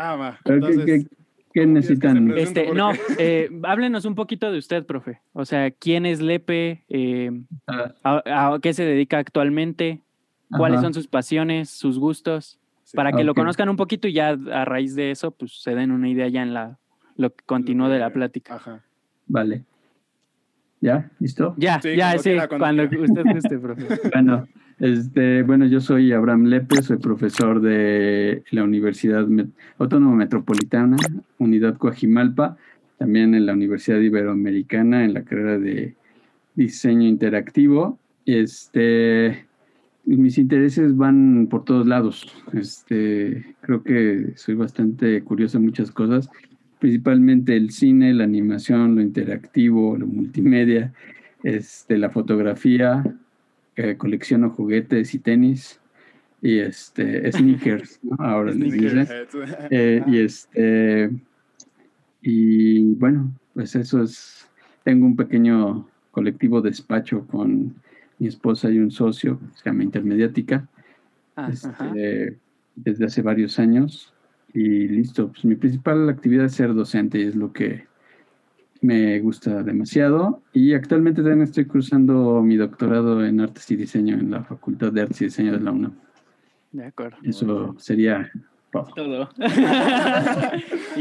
Ah, va. ¿qué- Entonces, qué, qué necesitan? Este, no, eh, háblenos un poquito de usted, profe. O sea, ¿quién es Lepe? Eh, Ah, a, a qué se dedica actualmente? ¿Cuáles ajá. son sus pasiones, sus gustos? Sí. Para que lo Ok. conozcan un poquito y ya a raíz de eso, pues se den una idea ya en la lo que continúa de la plática. Ajá. Vale. ¿Ya? ¿Listo? Ya, Sí, ya, cuando sí, quiera, cuando cuando usted guste, profe. Bueno, este, bueno, yo soy Abraham Lepe, soy profesor de la Universidad Autónoma Metropolitana, Unidad Coajimalpa, también en la Universidad Iberoamericana, en la carrera de diseño interactivo. Este, mis intereses van por todos lados. Este, creo que soy bastante curioso en muchas cosas, principalmente el cine, la animación, lo interactivo, lo multimedia, este, la fotografía, colecciono juguetes y tenis y este sneakers, ¿no? ahora les dicen. Eh, y este y bueno, pues eso es. Tengo un pequeño colectivo despacho con mi esposa y un socio, se llama Intermediática, Ah, este, desde hace varios años. Y listo, pues mi principal actividad es ser docente y es lo que me gusta demasiado. Y actualmente también estoy cursando mi doctorado en artes y diseño en la Facultad de Artes y Diseño de la UNAM. De acuerdo. Eso sería todo. Todo.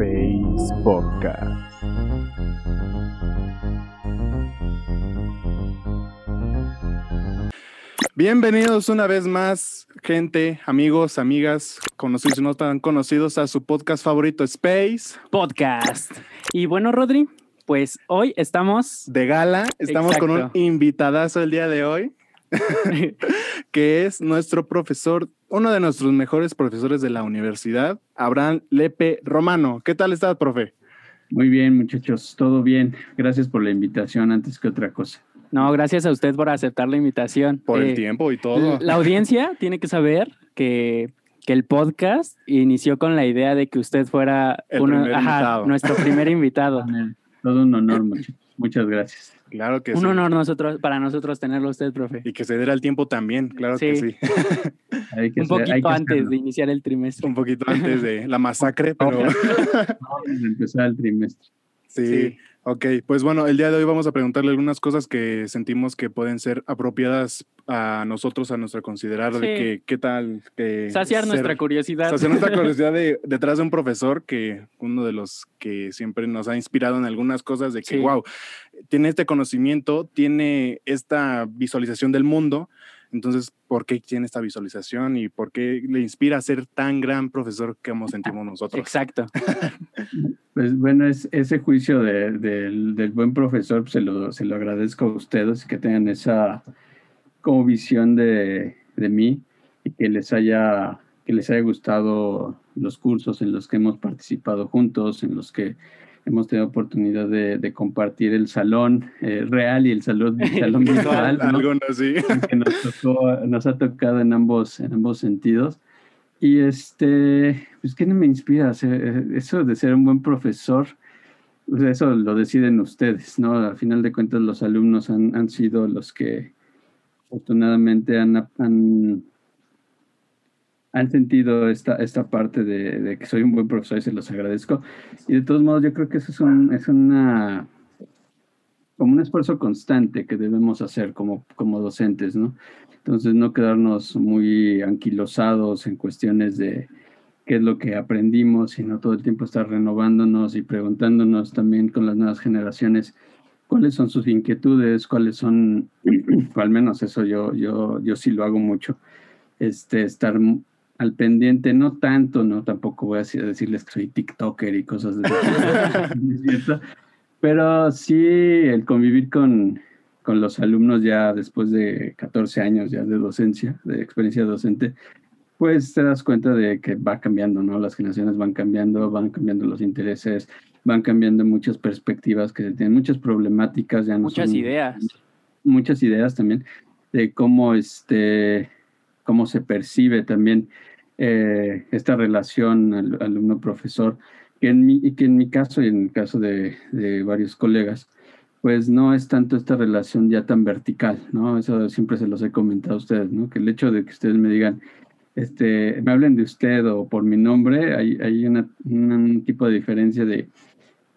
Space Podcast. Bienvenidos una vez más, gente, amigos, amigas, conocidos y no tan conocidos, a su podcast favorito, Space, Podcast. Y bueno, Rodri, pues hoy estamos. de gala. Estamos con un invitadazo el día de hoy, que es nuestro profesor, uno de nuestros mejores profesores de la universidad, Abraham Lepe Romano. ¿Qué tal estás, profe? Muy bien, muchachos, todo bien. Gracias por la invitación antes que otra cosa. No, gracias a usted por aceptar la invitación. Por Eh, el tiempo y todo. La audiencia tiene que saber que, que el podcast inició con la idea de que usted fuera El uno- primer invitado. nuestro primer invitado. Todo un honor, muchachos. Muchas gracias. Claro que Un sí. honor nosotros, para nosotros tenerlo usted, profe. Y que se diera el tiempo también, claro que Sí. sí. Hay que Un hay poquito que antes hacerlo. de iniciar el trimestre. Un poquito antes de la masacre, pero Antes de empezar el trimestre. sí. Sí. Ok, pues bueno, el día de hoy vamos a preguntarle algunas cosas que sentimos que pueden ser apropiadas a nosotros, a nuestra considerar, de que qué tal que Saciar ser- nuestra curiosidad. saciar nuestra curiosidad de, detrás de un profesor que uno de los que siempre nos ha inspirado en algunas cosas de que, Sí. wow, tiene este conocimiento, tiene esta visualización del mundo, entonces, ¿por qué tiene esta visualización y por qué le inspira a ser tan gran profesor que hemos sentimos nosotros? Exacto. Pues bueno, es, ese juicio de- del, del buen profesor pues, se, lo, se lo agradezco a ustedes que tengan esa como visión de, de mí y que les haya que les haya gustado los cursos en los que hemos participado juntos, en los que hemos tenido oportunidad de, de compartir el salón eh, real y el salón, el salón virtual, ¿no? Algunos sí. que nos, tocó- nos ha tocado en ambos, en ambos sentidos. Y este, pues, ¿qué me inspira? Eh, Eso de ser un buen profesor, pues, eso lo deciden ustedes, ¿no? Al final de cuentas, los alumnos han, han sido los que afortunadamente han, han, han sentido esta, esta parte de, de que soy un buen profesor y se los agradezco. Y de todos modos, yo creo que eso es, un, es una como un esfuerzo constante que debemos hacer como, como docentes, ¿no? Entonces, no quedarnos muy anquilosados en cuestiones de qué es lo que aprendimos, sino todo el tiempo estar renovándonos y preguntándonos también con las nuevas generaciones cuáles son sus inquietudes, cuáles son, o al menos eso yo, yo, yo sí lo hago mucho, este, estar al pendiente, no tanto, no tampoco voy a decir- decirles que soy TikToker y cosas de ese tipo, ¿no es cierto? Pero sí el convivir con, con los alumnos ya después de 14 años ya de docencia, de experiencia docente, pues te das cuenta de que va cambiando, ¿no? Las generaciones van cambiando, van cambiando los intereses, van cambiando muchas perspectivas que se tienen, muchas problemáticas, ya no Muchas son- ideas. muchas ideas también de cómo este cómo se percibe también eh, esta relación al- alumno-profesor, que en mi, que en mi caso y en el caso de, de varios colegas, pues no es tanto esta relación ya tan vertical, ¿no? Eso siempre se los he comentado a ustedes, ¿no? Que el hecho de que ustedes me digan, este, me hablen de usted o por mi nombre, hay, hay una- un tipo de diferencia de,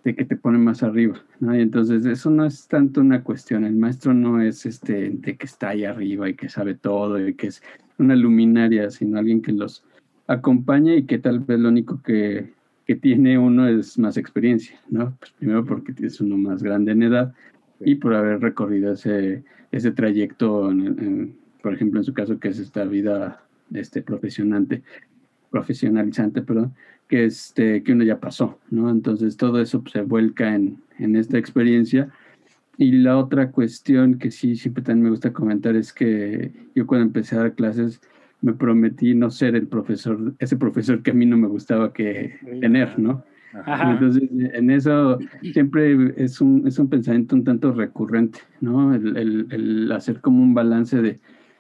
de que te pone más arriba, ¿no? Y entonces eso no es tanto una cuestión, el maestro no es este de que está ahí arriba y que sabe todo y que es una luminaria, sino alguien que los acompaña y que tal vez lo único que, que tiene uno es más experiencia, ¿no? Pues primero porque es uno más grande en edad y por haber recorrido ese, ese trayecto, en- en- por ejemplo, en su caso, que es esta vida este, profesionante, profesionalizante, perdón, que, este, que uno ya pasó, ¿no? Entonces todo eso pues, se vuelca en, en esta experiencia. Y la otra cuestión que sí siempre también me gusta comentar es que yo cuando empecé a dar clases me prometí no ser el profesor, ese profesor que a mí no me gustaba que tener, ¿no? Ajá. Entonces, en eso siempre es un, es un pensamiento un tanto recurrente, ¿no? El, el- el hacer como un balance de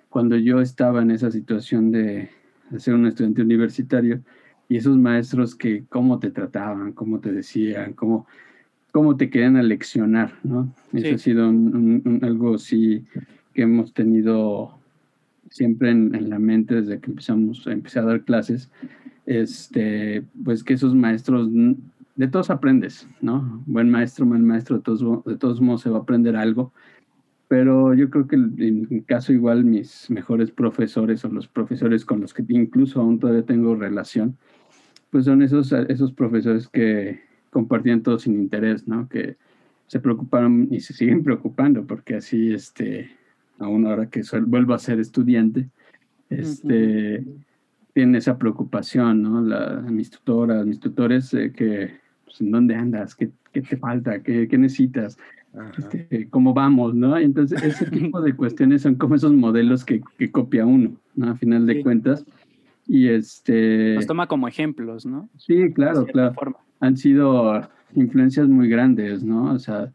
cuando yo estaba en esa situación de, de ser un estudiante universitario y esos maestros que cómo te trataban, cómo te decían, cómo, cómo te querían aleccionar, ¿no? Eso ha sido un- un- un- algo sí que hemos tenido siempre en, en la mente desde que empezamos, empecé a dar clases, este, pues que esos maestros, de todos aprendes, ¿no? Buen maestro, mal maestro, de todos, de todos modos se va a aprender algo, pero yo creo que en caso igual mis mejores profesores o los profesores con los que incluso aún todavía tengo relación, pues son esos, esos profesores que compartían todo sin interés, ¿no? Que se preocuparon y se siguen preocupando porque así, este, aún ahora que soy- vuelvo a ser estudiante, este, tienen esa preocupación, ¿no? La, mis tutoras, mis tutores, eh, que, pues, ¿en dónde andas? ¿Qué, qué te falta? ¿Qué, qué necesitas? Este, ¿Cómo vamos? ¿no? Y Entonces, ese tipo de cuestiones son como esos modelos que, que copia uno, ¿no? A final de Sí. cuentas. Y este, Los toma como ejemplos, ¿no? sí, claro, claro forma. han sido influencias muy grandes, ¿no? O sea,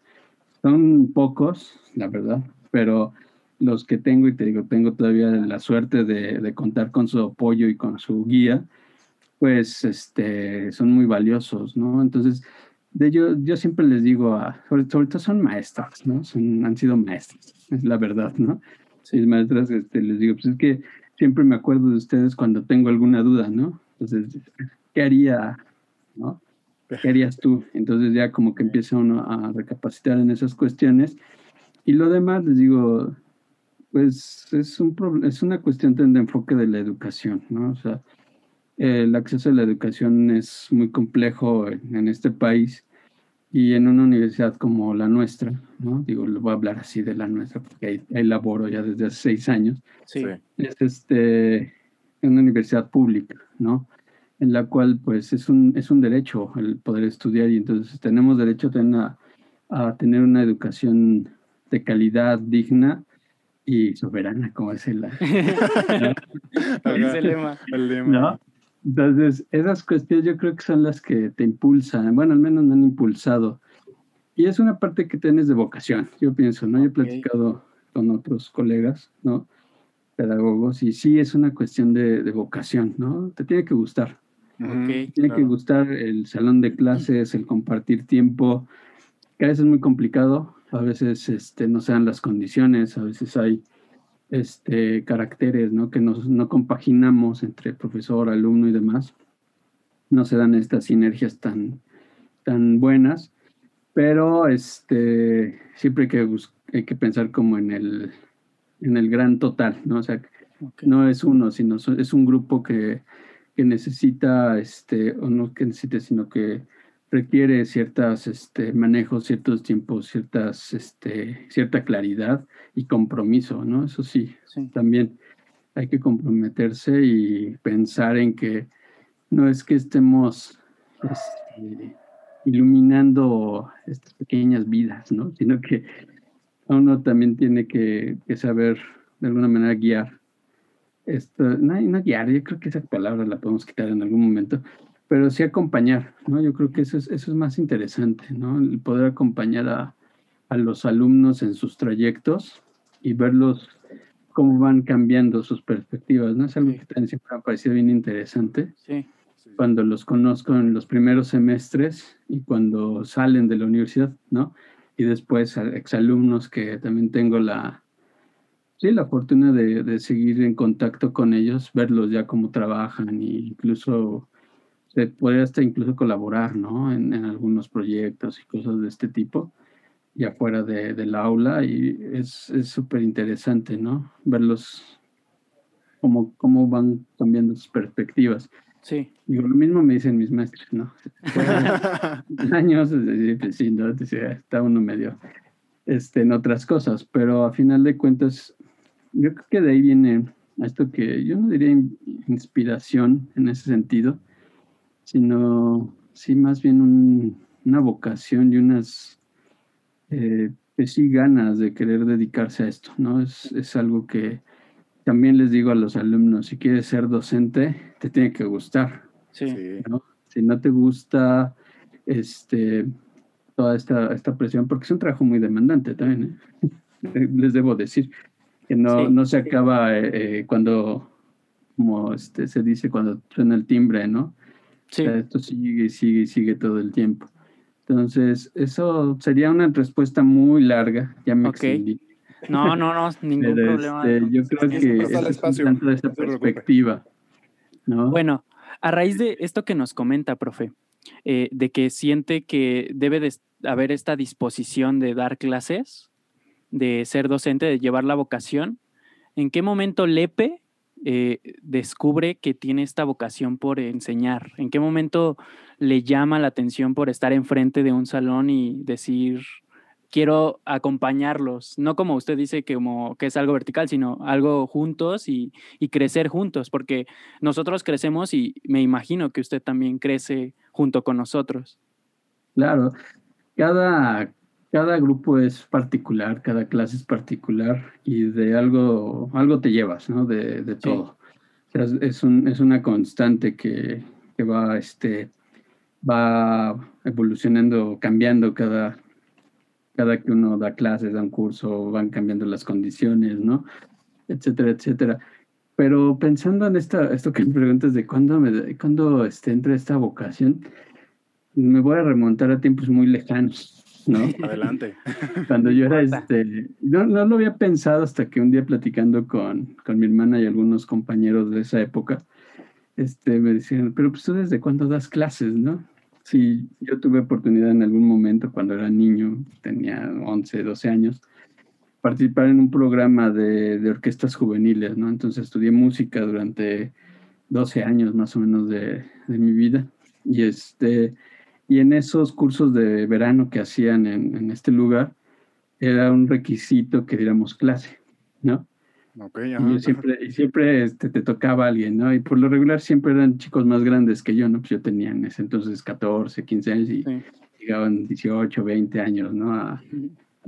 son pocos, la verdad, pero los que tengo, y te digo, tengo todavía la suerte de, contar con su apoyo y con su guía, pues este, son muy valiosos, ¿no? Entonces, de yo, yo siempre les digo, a, sobre, todo son maestras, ¿no? Han sido maestras, es la verdad, ¿no? Mis maestras, este, les digo, pues es que siempre me acuerdo de ustedes cuando tengo alguna duda, ¿no? Entonces, ¿qué haría, no? ¿Qué harías tú? Entonces ya como que empieza uno a recapacitar en esas cuestiones. Y lo demás, les digo, pues es, un es una cuestión de enfoque de la educación, ¿no? O sea, el acceso a la educación es muy complejo en, en este país y en una universidad como la nuestra, ¿no? Digo, le voy a hablar así de la nuestra porque ahí, ahí laboro ya desde hace seis años Sí. es este, una universidad pública, ¿no? En la cual, pues, es un, es un derecho el poder estudiar y entonces tenemos derecho también a, a tener una educación de calidad digna y soberana, como es el... Ese lema. El lema. ¿no? Entonces, esas cuestiones yo creo que son las que te impulsan, bueno, al menos me han impulsado. Y es una parte que tienes de vocación, yo pienso, ¿no? Yo he platicado con otros colegas, ¿no? Pedagogos, y sí es una cuestión de, de vocación, ¿no? Te tiene que gustar. Ujú, Ok. Tiene que claro. gustar el salón de clases, el compartir tiempo, que a veces es muy complicado, a veces este, no se dan las condiciones, a veces hay este, caracteres ¿no? que nos, no compaginamos entre profesor, alumno y demás. No se dan estas sinergias tan, tan buenas, pero este, siempre hay que, hay que pensar como en el, en el gran total, ¿no? O sea, Ok. no es uno, sino es un grupo que, que necesita, este, o no que necesite, sino que requiere ciertos este, manejos, ciertos tiempos, ciertas, este, cierta claridad y compromiso, ¿no? Eso sí, Sí. también hay que comprometerse y pensar en que no es que estemos este, iluminando estas pequeñas vidas, ¿no? Sino que uno también tiene que, que saber de alguna manera guiar. Esto, no, no guiar, yo creo que esa palabra la podemos quitar en algún momento, pero sí acompañar, ¿no? Yo creo que eso es, eso es más interesante, ¿no? El poder acompañar a, a los alumnos en sus trayectos y verlos cómo van cambiando sus perspectivas, ¿no? Es algo que también siempre me ha parecido bien interesante. Sí. Cuando los conozco en los primeros semestres y cuando salen de la universidad, ¿no? Y después a exalumnos que también tengo la, sí, la fortuna de, de seguir en contacto con ellos, verlos ya cómo trabajan e incluso se puede hasta incluso colaborar, ¿no? En, en algunos proyectos y cosas de este tipo y afuera de, del aula y es súper interesante, ¿no? Verlos cómo, cómo van cambiando sus perspectivas. Sí. Digo, lo mismo me dicen mis maestros, ¿no? años, pues sí, ¿no? está uno medio este, en otras cosas, pero a final de cuentas, yo creo que de ahí viene esto que yo no diría inspiración en ese sentido, sino sí más bien un, una vocación y unas eh, pues sí ganas de querer dedicarse a esto, ¿no? Es, es algo que también les digo a los alumnos, si quieres ser docente, te tiene que gustar. Sí. ¿no? Si no te gusta este, toda esta, esta presión, porque es un trabajo muy demandante también, ¿eh? les debo decir, que no, Sí. no se acaba eh, eh, cuando, como este, se dice, cuando suena el timbre, ¿no? Sí. O sea, esto sigue y sigue y sigue todo el tiempo. Entonces, eso sería una respuesta muy larga, ya me Ok. extendí. No, no, no, ningún Pero problema. este, yo creo que es espacio, tanto de esta no perspectiva, ¿no? Bueno, a raíz de esto que nos comenta, profe, eh, de que siente que debe de haber esta disposición de dar clases, de ser docente, de llevar la vocación, ¿en qué momento Lepe eh, descubre que tiene esta vocación por enseñar? ¿En qué momento le llama la atención por estar enfrente de un salón y decir, quiero acompañarlos? No como usted dice que, como, que es algo vertical, sino algo juntos y, y crecer juntos, porque nosotros crecemos y me imagino que usted también crece junto con nosotros. Claro, cada, cada grupo es particular, cada clase es particular y de algo, algo te llevas, ¿no? De, de todo. O sea, es, es un- es una constante que, que va, este, va evolucionando, cambiando cada, cada que uno da clases, da un curso, van cambiando las condiciones, ¿no? Etcétera, etcétera. Pero pensando en esta, esto que me preguntas de cuándo, me, cuándo este, entra esta vocación, me voy a remontar a tiempos muy lejanos, ¿no? Adelante. Cuando yo era este, no, no lo había pensado hasta que un día platicando con, con mi hermana y algunos compañeros de esa época, este, me decían, pero pues tú desde cuándo das clases, ¿no? Sí, yo tuve oportunidad en algún momento cuando era niño, tenía 11, 12 años, participar en un programa de, de orquestas juveniles, ¿no? Entonces estudié música durante 12 años más o menos de, de mi vida y este y en esos cursos de verano que hacían en, en este lugar era un requisito que diéramos clase, ¿no? Ok, Y yo siempre, y siempre este, te tocaba alguien, ¿no? Y por lo regular siempre eran chicos más grandes que yo, ¿no? Pues yo tenía en ese entonces 14, 15 años y Sí. llegaban 18, 20 años, ¿no? A,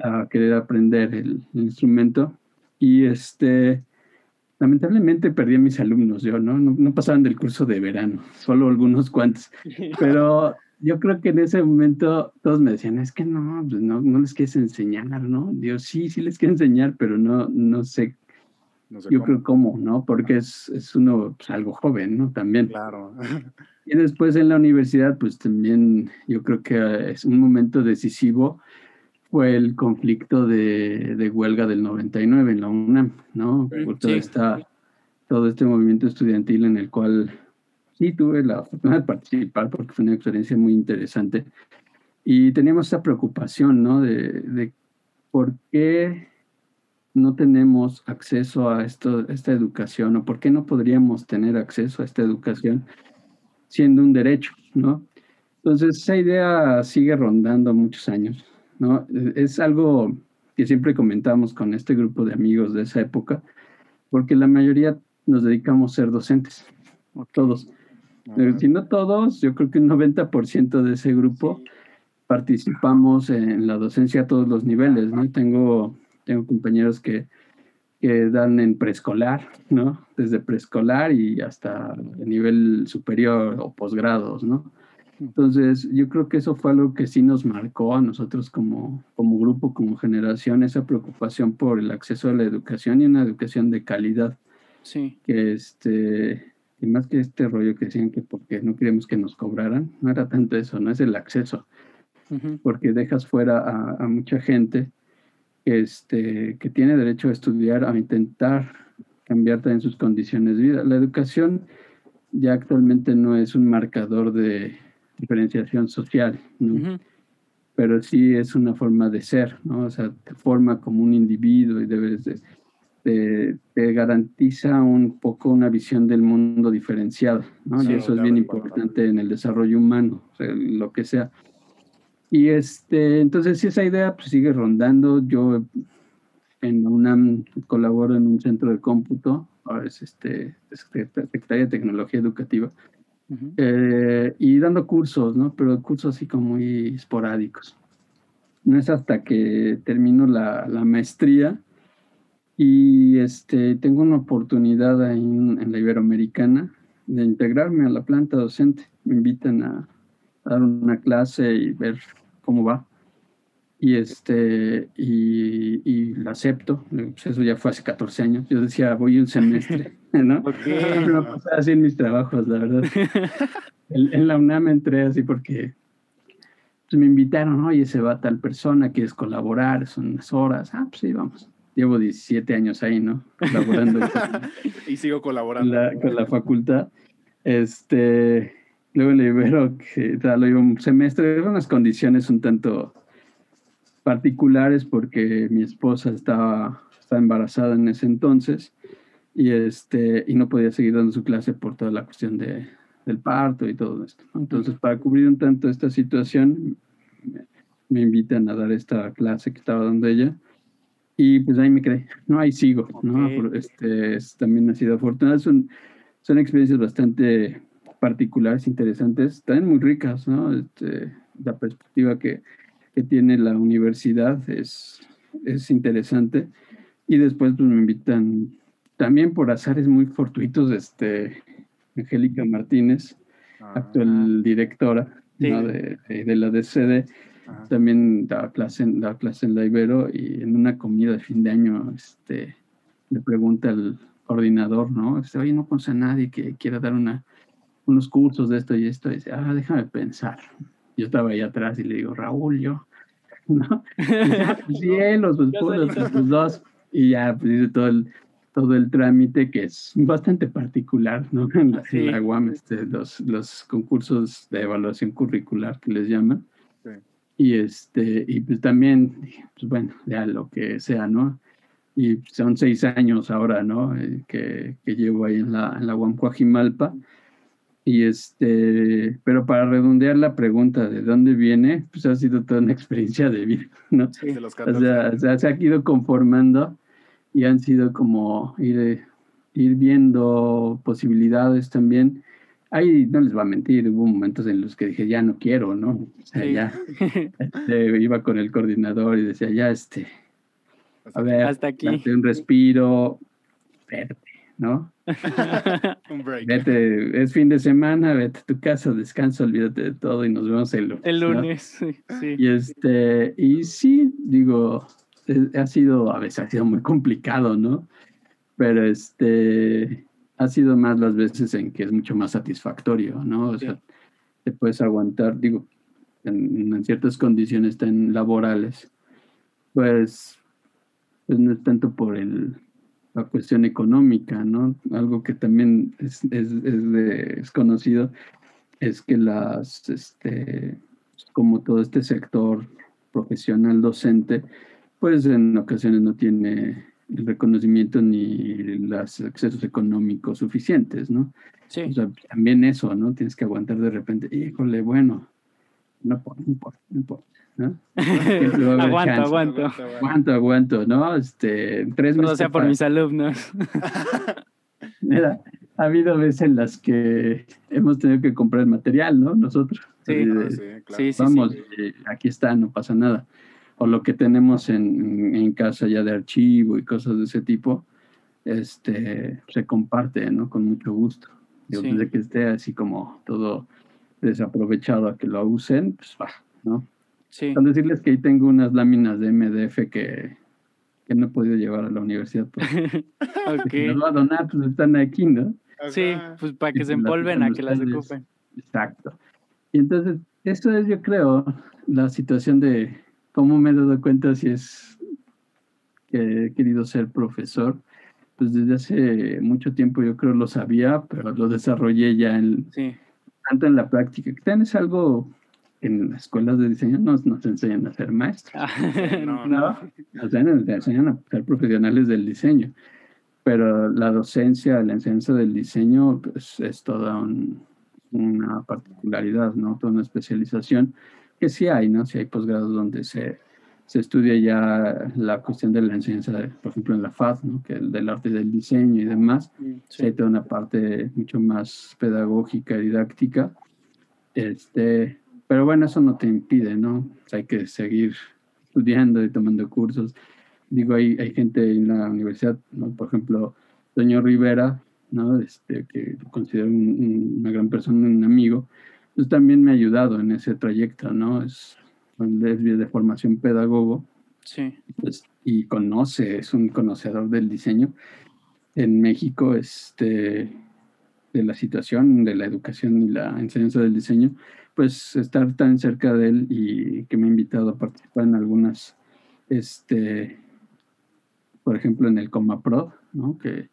a querer aprender el, el instrumento. Y este, lamentablemente perdí a mis alumnos, yo, ¿no? ¿no? No pasaban del curso de verano, solo algunos cuantos. Pero yo creo que en ese momento todos me decían, es que no, pues no, no les quieres enseñar, ¿no? Dios, sí, sí les quiero enseñar, pero no, no sé, No sé yo cómo. creo cómo, ¿no? Porque es, es uno pues, algo joven, ¿no? También. Claro. Y después en la universidad, pues también yo creo que es un momento decisivo fue el conflicto de, de huelga del 99 en la UNAM, ¿no? Sí. Por toda esta- todo este movimiento estudiantil en el cual sí tuve la fortuna de participar porque fue una experiencia muy interesante. Y teníamos esta preocupación, ¿no? De, de por qué no tenemos acceso a esto, esta educación o por qué no podríamos tener acceso a esta educación siendo un derecho, ¿no? Entonces, esa idea sigue rondando muchos años, ¿no? Es algo que siempre comentamos con este grupo de amigos de esa época, porque la mayoría nos dedicamos a ser docentes, todos. Si no todos, yo creo que un 90% de ese grupo participamos en la docencia a todos los niveles, ¿no? Tengo, tengo compañeros que, que dan en preescolar, ¿no? Desde preescolar y hasta el nivel superior o posgrados, ¿no? Entonces, yo creo que eso fue algo que sí nos marcó a nosotros como, como grupo, como generación, esa preocupación por el acceso a la educación y una educación de calidad. Sí. Que este, y más que este rollo que decían que porque no queríamos que nos cobraran, no era tanto eso, no es el acceso, porque dejas fuera a, a mucha gente este, que tiene derecho a estudiar, a intentar cambiar también sus condiciones de vida. La educación ya actualmente no es un marcador de diferenciación social, pero sí es una forma de ser, ¿no? O sea, te forma como un individuo y debes de, te, te garantiza un poco una visión del mundo diferenciada, ¿no? Sí, y eso es bien importante en el desarrollo humano, o sea, lo que sea. Y este, entonces si esa idea pues, sigue rondando, yo en UNAM colaboro en un centro de cómputo, ahora es este, Secretaría de Tecnología Educativa, Ujú. eh, y dando cursos, ¿no? Pero cursos así como muy esporádicos. No es hasta que termino la, la maestría y este, tengo una oportunidad ahí en, en la Iberoamericana de integrarme a la planta docente. Me invitan a, a dar una clase y ver cómo va. Y, este, y, y la acepto. Pues eso ya fue hace 14 años. Yo decía, voy un semestre, ¿no? Siempre me pasaba así en mis trabajos, la verdad. En, en la UNAM entré así porque pues, me invitaron, oye, se va tal persona, quieres colaborar, son unas horas. Ah, pues sí, vamos. Llevo 17 años ahí, ¿no? Colaborando con Y sigo colaborando. la, con la facultad. Este, luego le Ibero, que tal, un semestre, eran unas condiciones un tanto particulares porque mi esposa estaba, estaba embarazada en ese entonces y, este, y no podía seguir dando su clase por toda la cuestión de, del parto y todo esto. ¿no? Entonces, para cubrir un tanto esta situación, me invitan a dar esta clase que estaba dando ella. Y pues ahí me quedé, no, ahí sigo, ¿no? Este, es- también ha sido afortunado. Son, son experiencias bastante particulares, interesantes, también muy ricas, ¿no? Este, la perspectiva que, que tiene la universidad es, es interesante. Y después pues, me invitan también por azares muy fortuitos, este, Angélica Martínez, Ah, actual directora Sí. ¿no? de, de- de la DCD, ajá. también da clase, en, clase en la Ibero y en una comida de fin de año este, le pregunta al coordinador, ¿no? Este, Oye, no conoce a nadie que quiera dar una, unos cursos de esto y esto. Y dice, ah, déjame pensar. Yo estaba ahí atrás y le digo, Raúl, yo, ¿no? Dice, "Ah, pues sí, él, los, los, Ya los- dos. Y ya, pues hice todo el, todo el trámite que es bastante particular, ¿no? En la, en la. UAM, este, los, los concursos de evaluación curricular que les llaman. Sí. Y este, y pues también, pues bueno, ya lo que sea, ¿no? Y son seis años ahora, ¿no? Eh, que, que llevo ahí en la, en la UAM Coajimalpa. Y este, pero para redondear la pregunta de dónde viene, pues ha sido toda una experiencia de vida, ¿no? Desde los O 14 sea, años. o sea, se ha ido conformando y han sido como ir, ir viendo posibilidades también. Ahí no les va a mentir, hubo momentos en los que dije, ya no quiero, ¿no? O sea, Sí. ya este, iba con el coordinador y decía, ya, este, a ver, Hasta aquí. date un respiro, vete, ¿no? Un break. Vete, es fin de semana, vete a tu casa, descansa, olvídate de todo y nos vemos el lunes. El lunes, sí. sí. Y este, y sí, digo, ha sido, a veces ha sido muy complicado, ¿no? Pero este, ha sido más las veces en que es mucho más satisfactorio, ¿no? O sea, Sí. te puedes aguantar, digo, en, en ciertas condiciones tan laborales, pues, pues no es tanto por el, la cuestión económica, ¿no? Algo que también es, es, es, de- es conocido es que las, este, como todo este sector profesional docente, pues en ocasiones no tiene el reconocimiento ni los accesos económicos suficientes, ¿no? Sí. O sea, también eso, ¿no? Tienes que aguantar de repente, híjole, bueno, no, importa, no importa, no importa, ¿no? Aguanto, chance. aguanto. Aguanto, aguanto, ¿no? Este, tres meses. sea por mis alumnos. Mira, ha habido veces en las que hemos tenido que comprar material, ¿no? Nosotros. Sí. Ah, sí, claro. Sí, sí, Vamos, sí. eh, aquí está, no pasa nada. O lo que tenemos en, en casa ya de archivo y cosas de ese tipo, este, se comparte, ¿no? Con mucho gusto. Digo, Sí. Desde que esté así como todo desaprovechado a que lo usen, pues va, ¿no? Sí. Con decirles que ahí tengo unas láminas de MDF que, que no he podido llevar a la universidad. Pues, Ok. que las voy a donar, pues están aquí, ¿no? Sí, pues para que Y se empolven a que las ocupen. Exacto. Y entonces, esto es, yo creo, la situación de cómo me he dado cuenta si es que he querido ser profesor. Pues desde hace mucho tiempo yo creo lo sabía, pero lo desarrollé ya en, Sí. tanto en la práctica, que también es algo en las escuelas de diseño nos, nos enseñan a ser maestros. Ah, no, ¿no? Nos enseñan, nos enseñan a ser profesionales del diseño, pero la docencia, la enseñanza del diseño pues, es toda un- una particularidad, ¿no? Toda una especialización que sí hay, ¿no? Sí hay posgrados donde se, se estudia ya la cuestión de la enseñanza, por ejemplo, en la FAD, ¿no? Que el del arte del diseño y demás. Sí, hay toda una parte mucho más pedagógica, didáctica. Este, pero bueno, eso no te impide, ¿no? O sea, hay que seguir estudiando y tomando cursos. Digo, hay, hay gente en la universidad, ¿no? Por ejemplo, Doño Rivera, ¿no? Este, que considero un- un- una gran persona, un amigo, pues también me ha ayudado en ese trayecto, ¿no? Es, es de formación pedagogo Sí. pues, y conoce, es un conocedor del diseño en México, este, de la situación, de la educación y la enseñanza del diseño, pues estar tan cerca de él y que me ha invitado a participar en algunas, este, por ejemplo, en el Comaprod, ¿no? Que,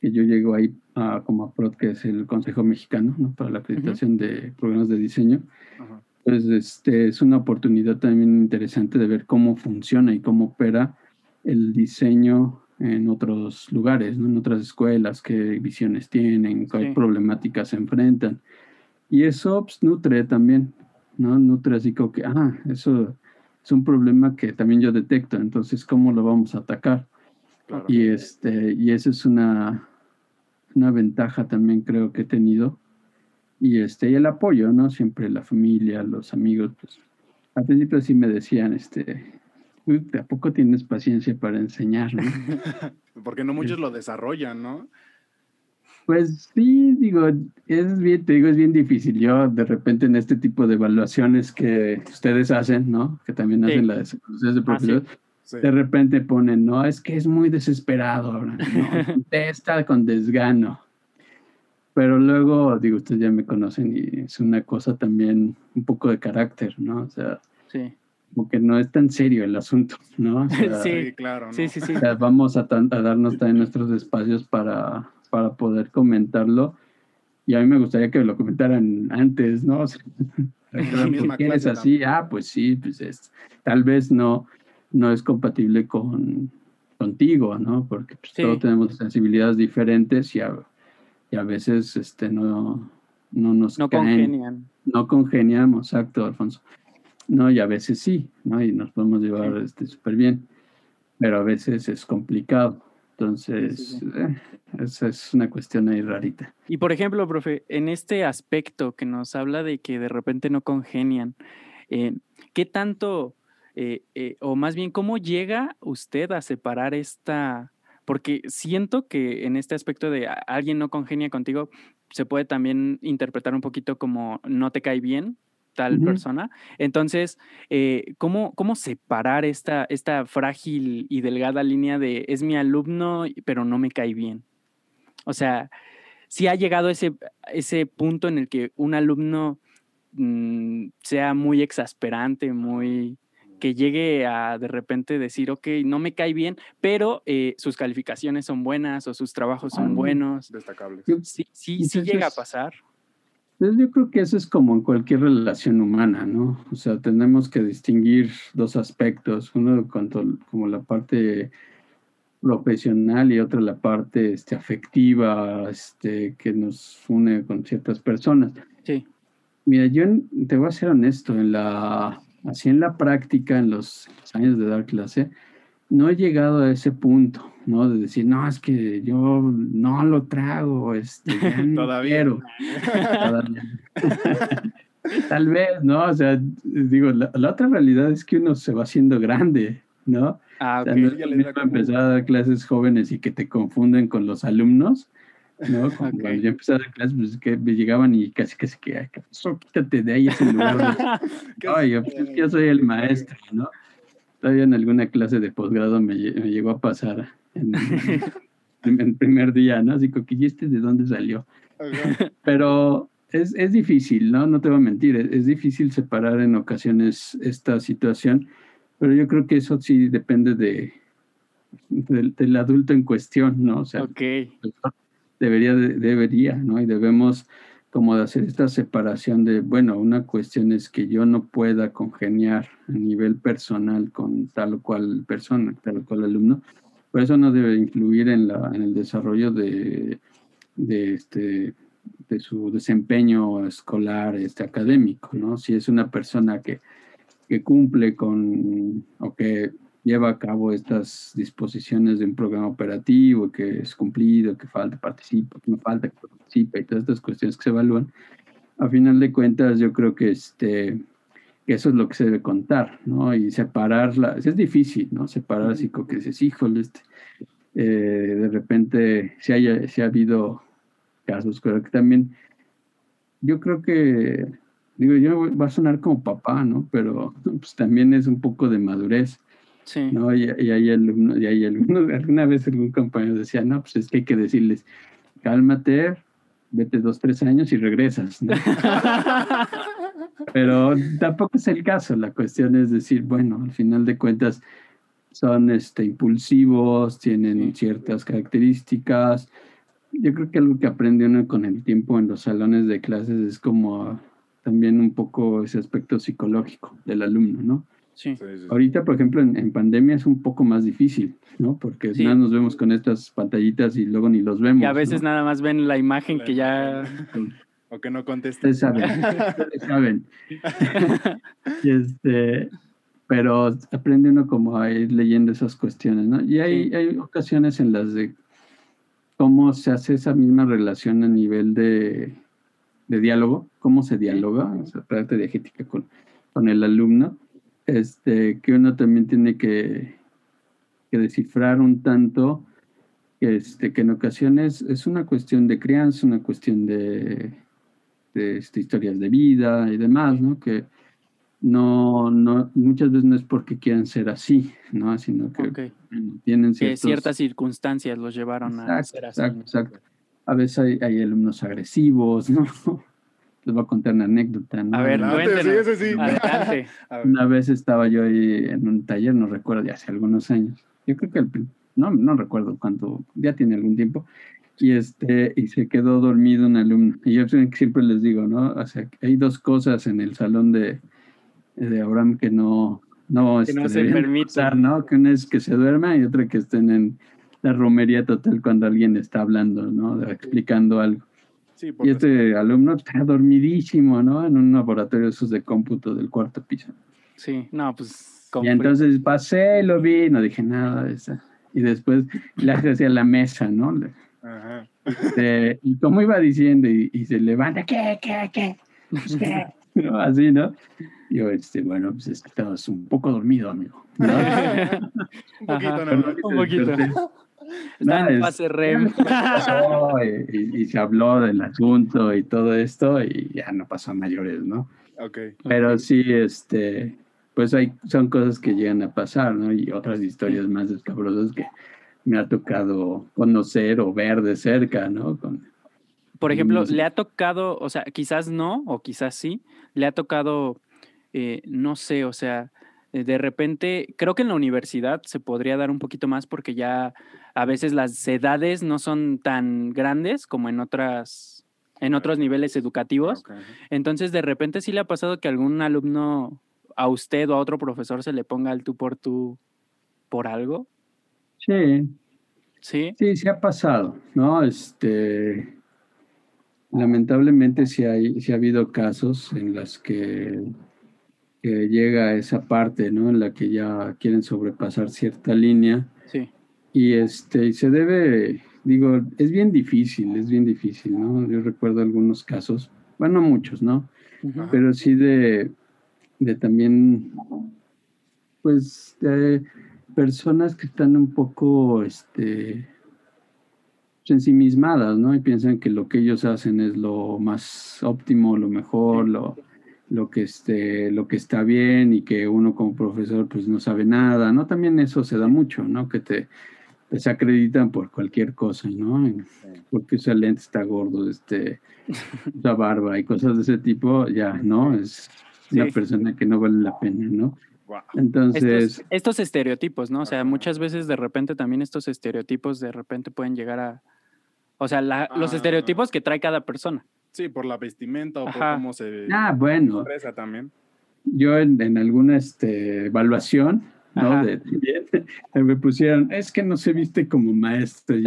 que, yo llego ahí a Comaprod, que es el Consejo Mexicano, ¿no? Para la acreditación de programas de diseño. Ajá. Pues este, es una oportunidad también interesante de ver cómo funciona y cómo opera el diseño en otros lugares, ¿no? en otras escuelas, qué visiones tienen, qué Sí. problemáticas se enfrentan. Y eso pues, nutre también, ¿no? Nutre así como que, ah, eso es un problema que también yo detecto, entonces, ¿cómo lo vamos a atacar? Claro. Y, este, y esa es una, una ventaja también creo que he tenido. Y, este, y el apoyo, ¿no? Siempre la familia, los amigos, pues al principio sí me decían, este, "Uy, ¿a poco tienes paciencia para enseñar? no?" Porque no muchos lo desarrollan, ¿no? Pues sí, digo, es bien, te digo, es bien difícil. Yo de repente en este tipo de evaluaciones que ustedes hacen, ¿no? Que también Sí. hacen las evaluaciones de profesores, Sí. De repente ponen, no, es que es muy desesperado ahora, no, contesta con desgano. Pero luego, digo, ustedes ya me conocen y es una cosa también un poco de carácter, ¿no? O sea, Sí. como que no es tan serio el asunto, ¿no? O sea, Sí. Claro. ¿no? Sí, sí, sí. o sea, vamos a, darnos también nuestros espacios para, para poder comentarlo. Y a mí me gustaría que lo comentaran antes, ¿no? O sea, la misma ¿por qué eres clase así? Ah, pues sí, pues es, tal vez no, no es compatible con contigo, ¿no? Porque pues, Sí. todos tenemos sensibilidades diferentes y a, y a veces este, no, no nos No caen congenian. no congeniamos, exacto, Alfonso. No, y a veces sí, ¿no? Y nos podemos llevar Sí. este, súper bien, pero a veces es complicado. Entonces, sí. eh, esa es una cuestión ahí rarita. Y por ejemplo, profe, en este aspecto que nos habla de que de repente no congenian, eh, ¿qué tanto, eh, eh, o más bien, cómo llega usted a separar esta? Porque siento que en este aspecto de alguien no congenia contigo, se puede también interpretar un poquito como no te cae bien tal persona. Entonces, eh, ¿cómo, ¿cómo separar esta, esta frágil y delgada línea de es mi alumno, pero no me cae bien? O sea, si ha llegado ese, ese punto en el que un alumno mm, sea muy exasperante, muy que llegue a de repente decir, ok, no me cae bien, pero eh, sus calificaciones son buenas o sus trabajos son Ah. buenos. Destacables. Yo- Sí, sí, sí llega a pasar. Pues yo creo que eso es como en cualquier relación humana, ¿no? O sea, tenemos que distinguir dos aspectos, uno cuanto como la parte profesional y otra la parte este, afectiva, este, que nos une con ciertas personas. Sí, Mira, yo te voy a ser honesto, en la, así en la práctica, en los años de dar clase, no he llegado a ese punto, ¿no? De decir, no, es que yo no lo trago, este, ya no Todavía. quiero". Todavía. Tal vez, ¿no? O sea, digo, la, la otra realidad es que uno se va haciendo grande, ¿no? ah, O sea, ok. no ya le empezar a dar clases jóvenes y que te confunden con los alumnos, ¿no? Cuando yo empecé a dar clases, pues que me llegaban y casi casi que, ay, ¿qué pasó? Quítate de ahí ese lugar. Ay, yo, pues, yo soy el maestro, ¿no? Todavía en alguna clase de posgrado me, me llegó a pasar en, en el primer día, ¿no? Así que, ¿y este de dónde salió? Pero es, es, difícil, ¿no? No te voy a mentir, es, es, difícil separar en ocasiones esta situación, pero yo creo que eso sí depende de, de del adulto en cuestión, ¿no? O sea, okay. Debería, debería, ¿no? Y debemos como de hacer esta separación de, bueno, una cuestión es que yo no pueda congeniar a nivel personal con tal o cual persona, tal o cual alumno, por eso no debe influir en, la, en el desarrollo de, de, este, de su desempeño escolar este, académico, ¿no? Si es una persona que, que cumple con o que lleva a cabo estas disposiciones de un programa operativo, que es cumplido, que falta participa, que no falta que participa y todas estas cuestiones que se evalúan, a final de cuentas yo creo que este eso es lo que se debe contar, ¿no? Y separarla, es difícil, ¿no? Separar así como que dices, híjole, este, eh, de repente si haya, si ha habido casos, creo que también, yo creo que, digo, yo va a sonar como papá, ¿no? Pero pues también es un poco de madurez. Sí. ¿no? Y, y, hay alumnos, y hay algunos, alguna vez algún compañero decía, no, pues es que hay que decirles, cálmate, vete dos, tres años y regresas, ¿no? Pero tampoco es el caso, la cuestión es decir, bueno, al final de cuentas son este, impulsivos, tienen ciertas características. Yo creo que algo que aprende uno con el tiempo en los salones de clases es como también un poco ese aspecto psicológico del alumno, ¿no? Sí. Ahorita, por ejemplo, en, en, pandemia es un poco más difícil, ¿no? Porque Sí. nada nos vemos con estas pantallitas y luego ni los vemos. Y a veces ¿no? nada más ven la imagen que ya... O que no conteste. Ustedes saben, ustedes saben. y este, pero aprende uno como a ir leyendo esas cuestiones, ¿no? Y hay, Sí. hay ocasiones en las de cómo se hace esa misma relación a nivel de, de diálogo, cómo se dialoga, o sea, parte diegética con, con el alumno, este, que uno también tiene que, que descifrar un tanto, este, que en ocasiones es una cuestión de crianza, una cuestión de, de este, historias de vida y demás, ¿no? Que no, no, muchas veces no es porque quieran ser así, ¿no? Sino que Ok. bueno, tienen Que ciertos... ciertas circunstancias los llevaron a Exacto, ser así. exacto, exacto. A veces hay, hay alumnos agresivos, ¿no? Les voy a contar una anécdota, ¿no? A ver, Adelante, cuéntenos. sí, ese sí. Adelante. A ver. Una vez estaba yo ahí en un taller, no recuerdo, ya hace algunos años. Yo creo que el, no, no recuerdo cuánto, ya tiene algún tiempo. Y este, y se quedó dormido un alumno. Y yo siempre les digo, ¿no? O sea, hay dos cosas en el salón de, de Abraham que no, no, Que no este, se pasar, ¿no? Que una es que se duerma y otra que estén en la romería total cuando alguien está hablando, ¿no? De- explicando algo. Sí, Y este alumno está dormidísimo, ¿no? En un laboratorio de esos de cómputo del cuarto piso. Sí, no, pues... Y entonces pasé, lo vi, no dije nada de eso. Y después le hacia la mesa, ¿no? Ajá. este, y como iba diciendo, y, y se levanta, ¿qué, qué, qué? Pues, ¿qué? ¿No? Así, ¿no? Yo, este, bueno, pues es que estabas un poco dormido, amigo. ¿no? Un poquito más. Un poquito. Está Nada, en es- fase REM. pasó, y, y- y se habló del asunto y todo esto, y ya no pasó a mayores, ¿no? Ok. Pero sí, este, pues hay, son cosas que llegan a pasar, ¿no? Y otras historias más escabrosas que me ha tocado conocer o ver de cerca, ¿no? Con, Por ejemplo, le ha tocado, o sea, quizás no, o quizás sí, le ha tocado, eh, no sé, o sea, de repente, creo que en la universidad se podría dar un poquito más porque ya a veces las edades no son tan grandes como en otras, en otros niveles educativos. Ok, ajá. Entonces, de repente sí le ha pasado que algún alumno, a usted o a otro profesor se le ponga el tú por tú por algo, sí, ¿sí? sí, sí ha pasado, ¿no? Este, lamentablemente sí, hay, sí ha habido casos en los que, que llega esa parte, ¿no? En la que ya quieren sobrepasar cierta línea. Sí. Y este, y se debe, digo, es bien difícil, es bien difícil, ¿no? Yo recuerdo algunos casos, bueno, no muchos, ¿no? Pero sí de, de también, pues, de personas que están un poco, este, ensimismadas, ¿no? Y piensan que lo que ellos hacen es lo más óptimo, lo mejor, lo, lo que esté, lo que está bien y que uno como profesor pues no sabe nada, ¿no? También eso se da mucho, ¿no? Que te desacreditan por cualquier cosa, ¿no? Porque usa lente, está gordo, este, usa barba y cosas de ese tipo, ya, ¿no? Es una persona que no vale la pena, ¿no? Entonces... Estos, estereotipos, ¿no? O sea, muchas veces de repente también estos estereotipos de repente pueden llegar a... O sea, los ah. estereotipos que trae cada persona. Sí, por la vestimenta o por cómo se... Ah, bueno. también. Yo en, en alguna este, evaluación ¿no? De, me pusieron, es que no se viste como maestro.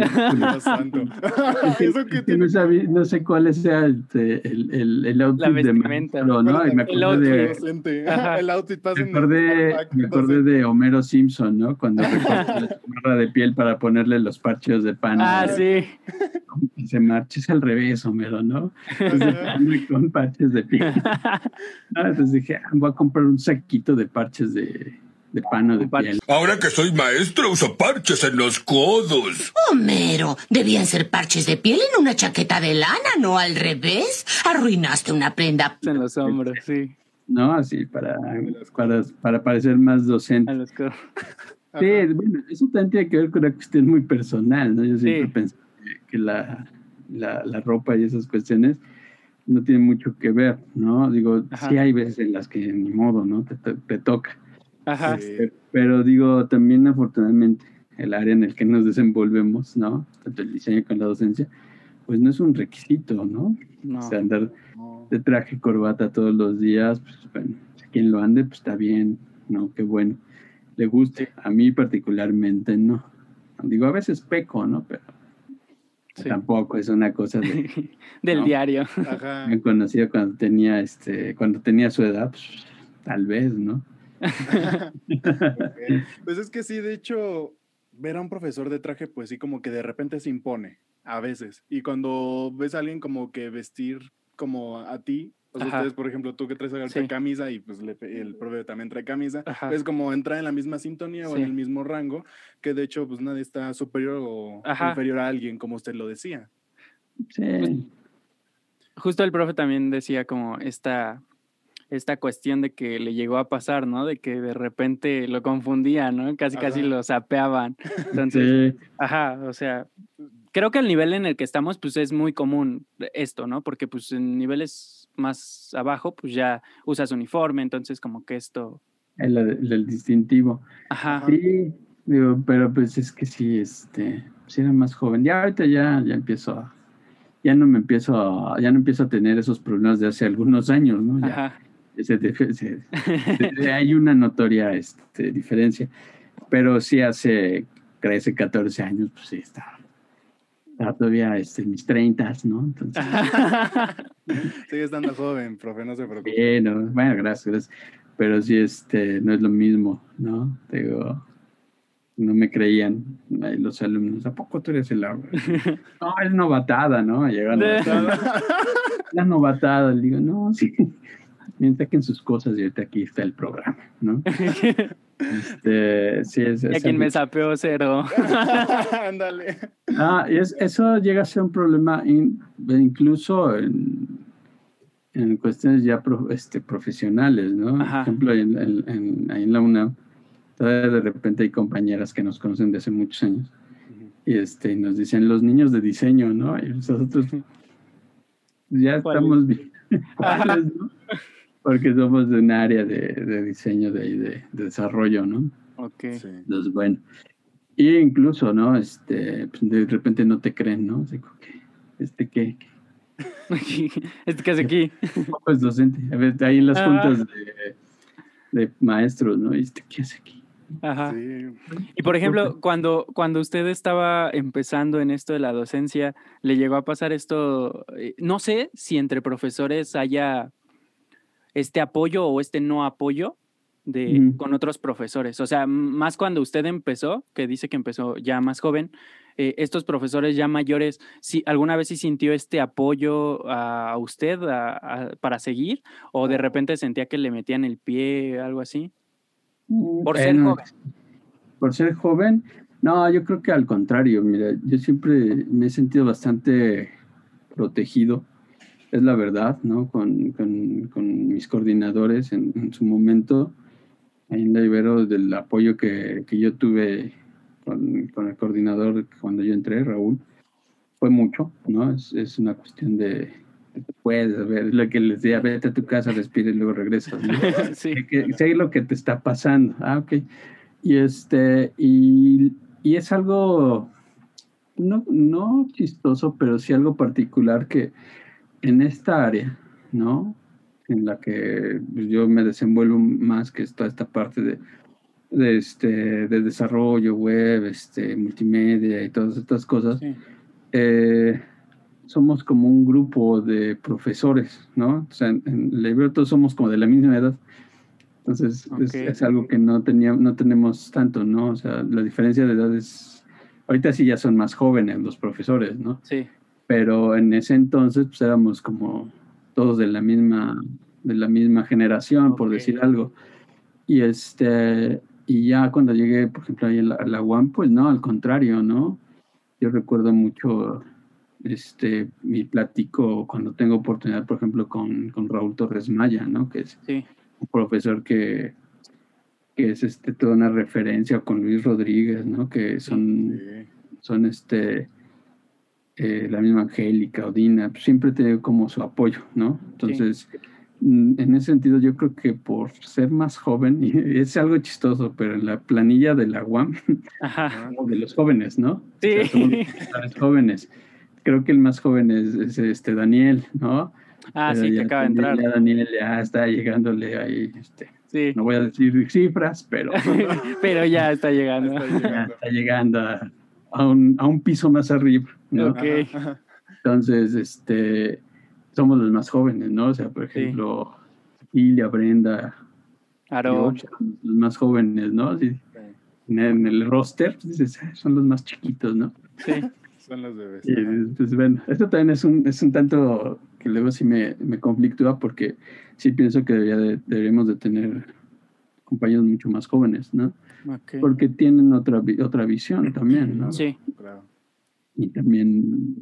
no, sé cuál sea el, el, el outfit de maestro, ¿no? Y me acordé de, el outfit me acordé, me acordé de Homero Simpson, ¿no? Cuando la barra de piel para ponerle los parches de pan. Ah, sí. Y se marcha, es al revés, Homero, ¿no? Entonces, con parches de piel. Entonces dije, ah, voy a comprar un saquito de parches de de pano de piel. Ahora que soy maestro uso parches en los codos. Homero, debían ser parches de piel en una chaqueta de lana, no al revés. Arruinaste una prenda. En los hombros, sí. No, así para, para, para parecer más docente. A los codos. Sí, bueno, eso también tiene que ver con una cuestión muy personal, ¿no? Yo siempre pensé que la, la, la, ropa y esas cuestiones no tienen mucho que ver, ¿no? Digo, sí hay veces en las que ni modo, ¿no? Te, te, te toca. Ajá. Este, pero digo, también afortunadamente el área en el que nos desenvolvemos, ¿no? Tanto el diseño con la docencia, pues no es un requisito, ¿no? O sea, andar de traje y corbata todos los días, pues bueno, si quien lo ande, pues está bien, ¿no? Qué bueno. Le guste. A mí particularmente no. Digo, a veces peco, ¿no? Pero tampoco es una cosa del diario. Ajá. Me conocido cuando tenía este, cuando tenía su edad, pues, tal vez, ¿no? Pues es que sí, de hecho, ver a un profesor de traje, pues sí, como que de repente se impone, a veces. Y cuando ves a alguien como que vestir como a ti, o sea, ustedes, por ejemplo, tú que traes a camisa y pues el profe también trae camisa, es como entrar en la misma sintonía o en el mismo rango, que de hecho, pues nadie está superior o inferior a alguien, como usted lo decía. Sí. Pues, justo el profe también decía como esta esta cuestión de que le llegó a pasar, ¿no? De que de repente lo confundían, ¿no? Casi, casi lo sapeaban. Entonces, ajá, o sea, creo que el nivel en el que estamos, pues es muy común esto, ¿no? Porque pues en niveles más abajo, pues ya usas uniforme, entonces como que esto... El, distintivo. Ajá. Sí, digo, pero pues es que sí, este, si era más joven. Ya ahorita ya, ya empiezo a, ya no me empiezo a, ya no empiezo a tener esos problemas de hace algunos años, ¿no? Ajá hay una notoria este, diferencia, pero sí hace 13, 14 años, pues sí, está, todavía este, en mis 30, ¿no? Entonces, Sigue estando joven, profe, no se preocupe. bueno, gracias, Pero sí, este, no es lo mismo, ¿no? Digo, no me creían los alumnos. ¿A poco tú eres el agua? no, es novatada, ¿no? Llega novatada. La novatada. Le digo, no, sí miren, en sus cosas y ahorita aquí está el programa, ¿no? este, sí, es, a quien me sapeó cero. Ándale. ah, es, eso llega a ser un problema incluso en, en, cuestiones ya este, profesionales, ¿no? Por ejemplo, en, en, en, la UNAM, de repente hay compañeras que nos conocen de hace muchos años y este, nos dicen los niños de diseño, ¿no? Y nosotros ya estamos bien. ¿no? Porque somos de un área de, diseño, de, de, desarrollo, ¿no? Ok. Entonces, bueno. Y incluso, ¿no? Este, pues, de repente no te creen, ¿no? Así ¿este qué? ¿Este qué hace aquí? Pues docente. A ver, ahí en las ah. juntas de, maestros, ¿no? ¿Este qué hace aquí? Ajá. Y por ejemplo, cuando, cuando usted estaba empezando en esto de la docencia, ¿le llegó a pasar esto? Eh, no sé si entre profesores haya este apoyo o este no apoyo de, con otros profesores. O sea, más cuando usted empezó, que dice que empezó ya más joven, eh, estos profesores ya mayores, si ¿alguna vez sí sintió este apoyo a usted para seguir? ¿O de repente sentía que le metían el pie, algo así? Mm, por ser joven. Por ser joven, No, yo creo que al contrario, mira, yo siempre me he sentido bastante protegido, es la verdad, ¿no? Con, con, con mis coordinadores en, en, su momento, en la Ibero, del apoyo que, que yo tuve con, con, el coordinador cuando yo entré, Raúl, fue mucho, ¿no? Es, es una cuestión de, puedes ver lo que les decía, vete a tu casa, respira y luego regresas. ¿no? sí. que, sé lo que te está pasando. Ah, ok. Y este, y, y es algo no, no chistoso, pero sí algo particular que en esta área, ¿no? En la que yo me desenvuelvo más, que está esta parte de, de, este, de desarrollo web, este, multimedia y todas estas cosas, Sí. eh, somos como un grupo de profesores, ¿no? O sea, en, en la Ibero todos somos como de la misma edad. Entonces, es, es algo que no, teníamos, no tenemos tanto, ¿no? O sea, la diferencia de edad es... Ahorita sí ya son más jóvenes los profesores, ¿no? Sí. Pero en ese entonces, pues éramos como todos de la misma, de la misma generación, por Ok. decir algo. Y este, y ya cuando llegué, por ejemplo, ahí a la, a la UAM, pues no, al contrario, ¿no? Yo recuerdo mucho, este, mi platico cuando tengo oportunidad, por ejemplo, con, con Raúl Torres Maya, ¿no? Que es Sí. un profesor que, que es este, toda una referencia con Luis Rodríguez, ¿no? Que son Sí. son este eh, la misma Angélica, Odina, pues, siempre te como su apoyo, ¿no? Entonces, mm, en ese sentido, yo creo que por ser más joven, y es algo chistoso, pero en la planilla de la UAM, Ajá. de los jóvenes, ¿no? Sí. O sea, somos los jóvenes. Creo que el más joven es, es, este Daniel, ¿no? Ah, Pero sí, que acaba de entrar. Ya Daniel ya está llegándole ahí, este, Sí. no voy a decir cifras, pero Pero ya está llegando. Está ya llegando. está llegando a, a un, a un piso más arriba, ¿no? Entonces, este, somos los más jóvenes, ¿no? O sea, por Sí. ejemplo, Ilia, Brenda, Aarón. yo, los más jóvenes, ¿no? Sí, en, en el roster, pues, dices, "Ah, son los más chiquitos, ¿no? Sí. Son los bebés. Y pues bueno, esto también es un, es un tanto que luego sí me, me conflictúa porque sí pienso que debería de- deberíamos de tener compañeros mucho más jóvenes, ¿no? Porque tienen otra, otra visión también, ¿no? Sí. Claro. Y también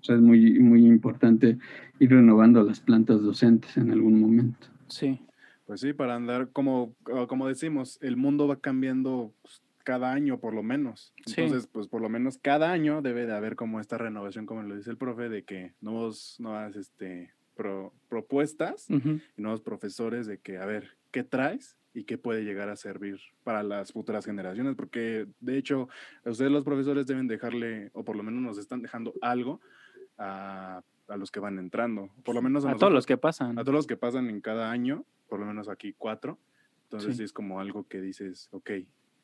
o sea, es muy, muy importante ir renovando las plantas docentes en algún momento. Sí. Pues sí, para andar, como, como decimos, el mundo va cambiando pues, cada año por lo menos. Sí. Entonces, pues por lo menos cada año debe de haber como esta renovación, como lo dice el profe, de que nuevos, nuevas este, pro- propuestas y nuevos profesores de que, a ver, ¿qué traes? Y qué puede llegar a servir para las futuras generaciones, porque de hecho ustedes los profesores deben dejarle, o por lo menos nos están dejando algo a, a los que van entrando, por lo menos A nosotros- todos los que pasan. a todos los que pasan en cada año, por lo menos aquí cuatro. Entonces Sí. es como algo que dices, ok,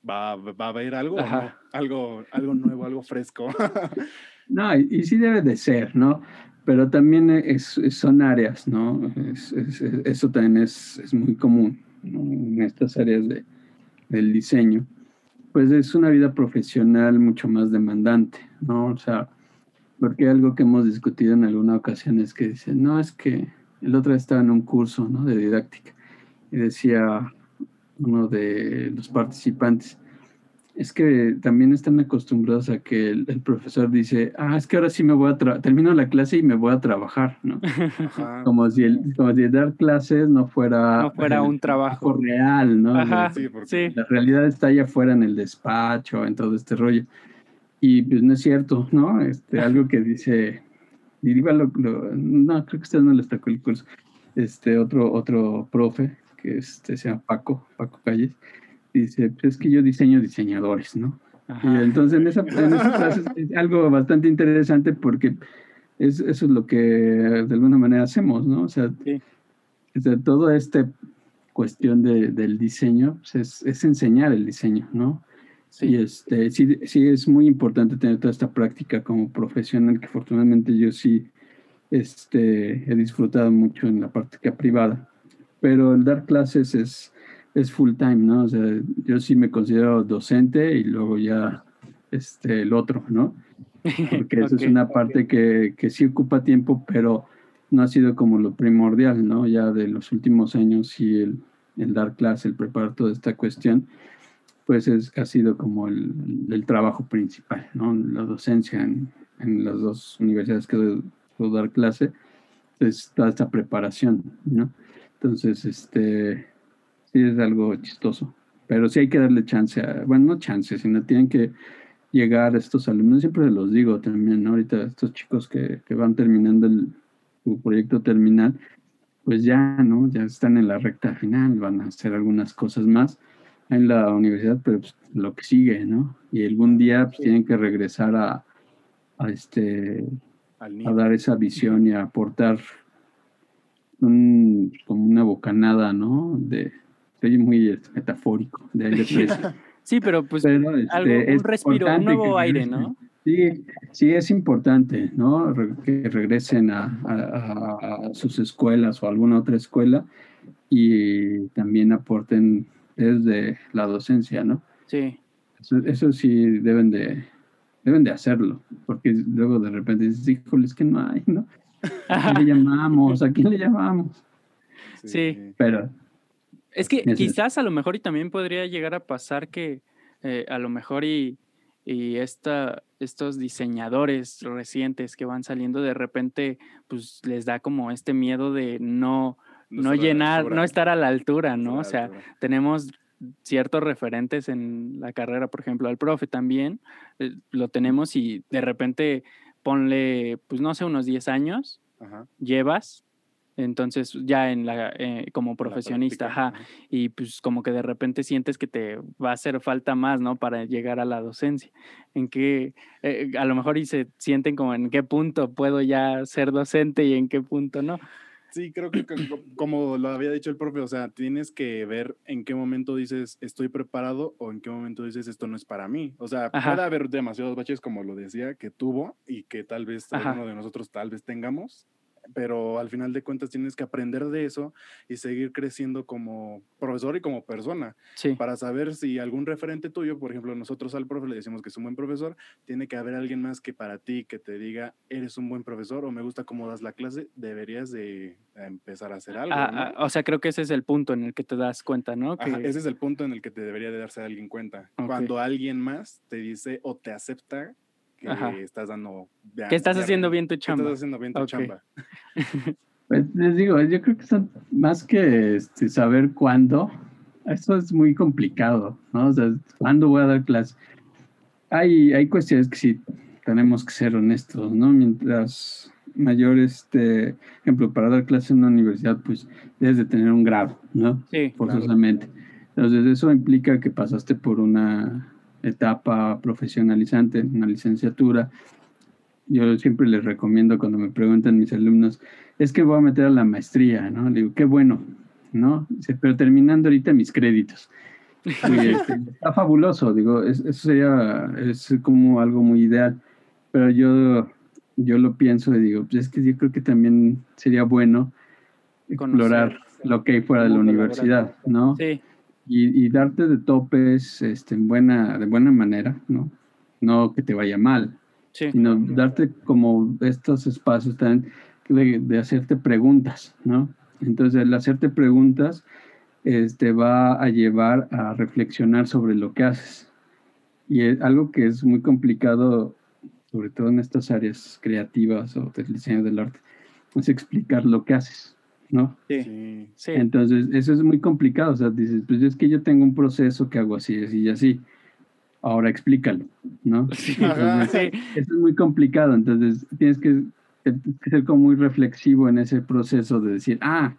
va, va a haber algo, no? Algo, algo nuevo, algo fresco. No, y, y sí debe de ser, ¿no? Pero también es, es- son áreas, ¿no? Es- es- es- eso también es, es muy común ¿no? en estas áreas de, del diseño. Pues es una vida profesional mucho más demandante, ¿no? O sea, porque algo que hemos discutido en alguna ocasión es que dicen, no, es que el otro estaba en un curso, ¿no? De didáctica y decía uno de los participantes, es que también están acostumbrados a que el, el profesor dice, ah, es que ahora sí me voy a, tra- termino la clase y me voy a trabajar, ¿no? Ajá. Como si, el, como si dar clases no fuera, No fuera un trabajo. real, ¿no? Ajá. Sí, porque Sí. La realidad está allá afuera en el despacho, en todo este rollo. Y pues no es cierto, ¿no? Este, algo que dice, Diriba lo, lo- no, creo que usted no les tocó el curso. Este, otro, otro profe, que este, se llama Paco, Paco Calles, dice, pues es que yo diseño diseñadores, ¿no? Y entonces en esa, en esa clase es algo bastante interesante porque es, eso es lo que de alguna manera hacemos, ¿no? O sea, Sí. o sea, toda esta cuestión de- del diseño pues, es, es enseñar el diseño, ¿no? Y Sí. este, sí, sí es muy importante tener toda esta práctica como profesional que afortunadamente yo sí este, he disfrutado mucho en la práctica privada. Pero el dar clases es, es full time, ¿no? O sea, yo sí me considero docente y luego ya este, el otro, ¿no? Porque eso es una parte que, que sí ocupa tiempo, pero no ha sido como lo primordial, ¿no? Ya de los últimos años sí el, el dar clase, el preparar toda esta cuestión, pues es, ha sido como el, el trabajo principal, ¿no? La docencia en, en las dos universidades que puedo dar clase, es toda esta preparación, ¿no? Entonces, este, sí es algo chistoso, pero sí hay que darle chance, a, bueno, no chance, sino tienen que llegar estos alumnos, siempre se los digo también, ¿no? Ahorita estos chicos que, que van terminando el, su proyecto terminal, pues ya, ¿no? Ya están en la recta final, van a hacer algunas cosas más en la universidad, pero pues, lo que sigue, ¿no? Y algún día pues, tienen que regresar a, a este a dar esa visión y a aportar un, como una bocanada, ¿no? De, soy muy este, metafórico, de aire fresco. Sí, pero pues algo, este, un respiro, un nuevo aire, ¿no? Sí, sí, es importante, ¿no? que regresen a, a, sus escuelas o a alguna otra escuela y también aporten desde la docencia, ¿no? Sí. Eso, eso sí deben de, deben de hacerlo, porque luego de repente dices, híjole, es que no hay, ¿no? ¿A quién le llamamos? ¿A quién le llamamos? Sí. Pero. Es que quizás a lo mejor y también podría llegar a pasar que eh, a lo mejor y, y esta, estos diseñadores recientes que van saliendo de repente, pues les da como este miedo de no, no, llenar, no estar a la altura, ¿no? O sea, tenemos ciertos referentes en la carrera, por ejemplo, al profe también, eh, lo tenemos y de repente ponle, pues no sé, unos 10 años, llevas, entonces ya en la, eh, como profesionista, ajá, y pues como que de repente sientes que te va a hacer falta más, ¿no? Para llegar a la docencia. En qué, eh, a lo mejor y se sienten como en qué punto puedo ya ser docente y en qué punto no. Sí, creo que como lo había dicho el profe, o sea, tienes que ver en qué momento dices estoy preparado o en qué momento dices esto no es para mí. O sea, puede haber demasiados baches, como lo decía, que tuvo y que tal vez alguno de nosotros tal vez tengamos, pero al final de cuentas tienes que aprender de eso y seguir creciendo como profesor y como persona. Para saber si algún referente tuyo, por ejemplo, nosotros al profe le decimos que es un buen profesor, tiene que haber alguien más que para ti que te diga, eres un buen profesor o me gusta cómo das la clase, deberías de empezar a hacer algo. Ah, ah, o sea, creo que ese es el punto en el que te das cuenta, ¿no? Que... ese es el punto en el que te debería de darse a alguien cuenta. Cuando alguien más te dice o te acepta que estás dando. que estás haciendo bien tu chamba. estás haciendo bien tu chamba. Pues les digo, yo creo que son más que este, saber cuándo, eso es muy complicado, ¿no? O sea, ¿cuándo voy a dar clase? Hay, hay cuestiones que sí tenemos que ser honestos, ¿no? Mientras mayor, este, ejemplo, para dar clase en una universidad, pues debes de tener un grado, ¿no? Sí. Forzosamente. Entonces, eso implica que pasaste por una etapa profesionalizante, una licenciatura. Yo siempre les recomiendo cuando me preguntan mis alumnos, es que voy a meter a la maestría, ¿no? Le digo, qué bueno, ¿no? pero terminando ahorita mis créditos. Este, está fabuloso, digo, eso sería, es como algo muy ideal, pero yo, yo lo pienso y digo, pues es que yo creo que también sería bueno explorar lo que hay fuera de la universidad, ¿no? Sí y, darte de topes este, en buena, de buena manera, ¿no? No que te vaya mal, sino darte como estos espacios también de, hacerte preguntas, ¿no? Entonces, el hacerte preguntas este, va a llevar a reflexionar sobre lo que haces. Y es algo que es muy complicado, sobre todo en estas áreas creativas o del diseño del arte, es explicar lo que haces. ¿No? Sí. sí. Entonces, eso es muy complicado. O sea, dices, pues es que yo tengo un proceso que hago así, así y así. Ahora explícalo, ¿no? Sí. Eso es muy complicado. Entonces, tienes que, ser como muy reflexivo en ese proceso de decir, ah,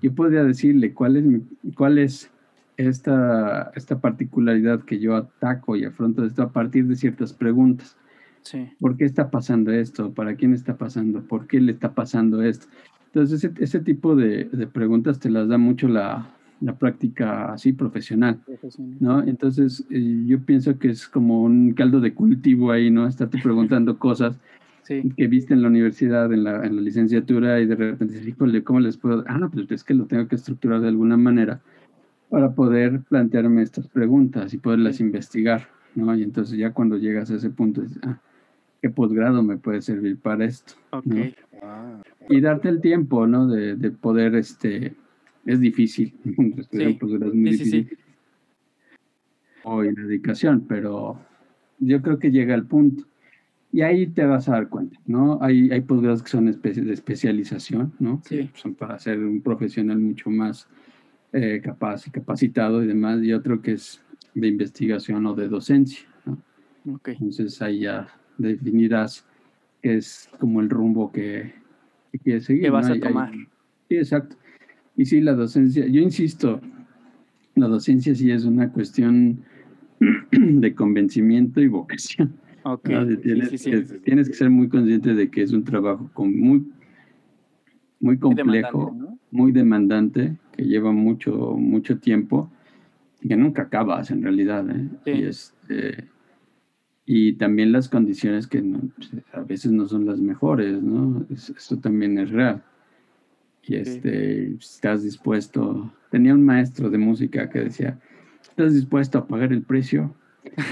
yo podría decirle cuál es, mi, cuál es esta, esta particularidad que yo ataco y afronto esto a partir de ciertas preguntas. Sí. ¿Por qué está pasando esto? ¿Para quién está pasando? ¿Por qué le está pasando esto? Entonces, ese, tipo de, preguntas te las da mucho la, práctica así profesional, ¿no? Entonces, eh, yo pienso que es como un caldo de cultivo ahí, ¿no? Estarte preguntando cosas que viste en la universidad, en la, en la licenciatura, y de repente dices, ¿cómo les puedo? Ah, pues es que lo tengo que estructurar de alguna manera para poder plantearme estas preguntas y poderlas investigar, ¿no? Y entonces ya cuando llegas a ese punto, dices, ah, ¿qué posgrado me puede servir para esto? Ok. Ah y darte el tiempo, ¿no? De, de poder, este, es difícil. Sí. es muy sí, difícil. Sí, y la dedicación, pero yo creo que llega al punto. Y ahí te vas a dar cuenta, ¿no? Hay, hay posgrados que son de especialización, ¿no? Sí. son para ser un profesional mucho más eh, capaz y capacitado y demás, y otro que es de investigación o de docencia, ¿no? Ok. Entonces ahí ya definirás qué es como el rumbo que, que quieres seguir. ¿Qué vas ¿no? a hay- tomar? sí, exacto. Y sí, la docencia, yo insisto, la docencia sí es una cuestión de convencimiento y vocación. Ok. ¿no? De Sí, Tienes, sí, sí. que, tienes que ser muy consciente de que es un trabajo con muy, muy complejo, demandante, ¿no? muy demandante, que lleva mucho, mucho tiempo, y que nunca acabas en realidad. ¿eh? Sí. Y, este, y también las condiciones que no- a veces no son las mejores, ¿no? Es- Eso también es real. Y este, estás dispuesto. Tenía un maestro de música que decía, ¿estás dispuesto a pagar el precio?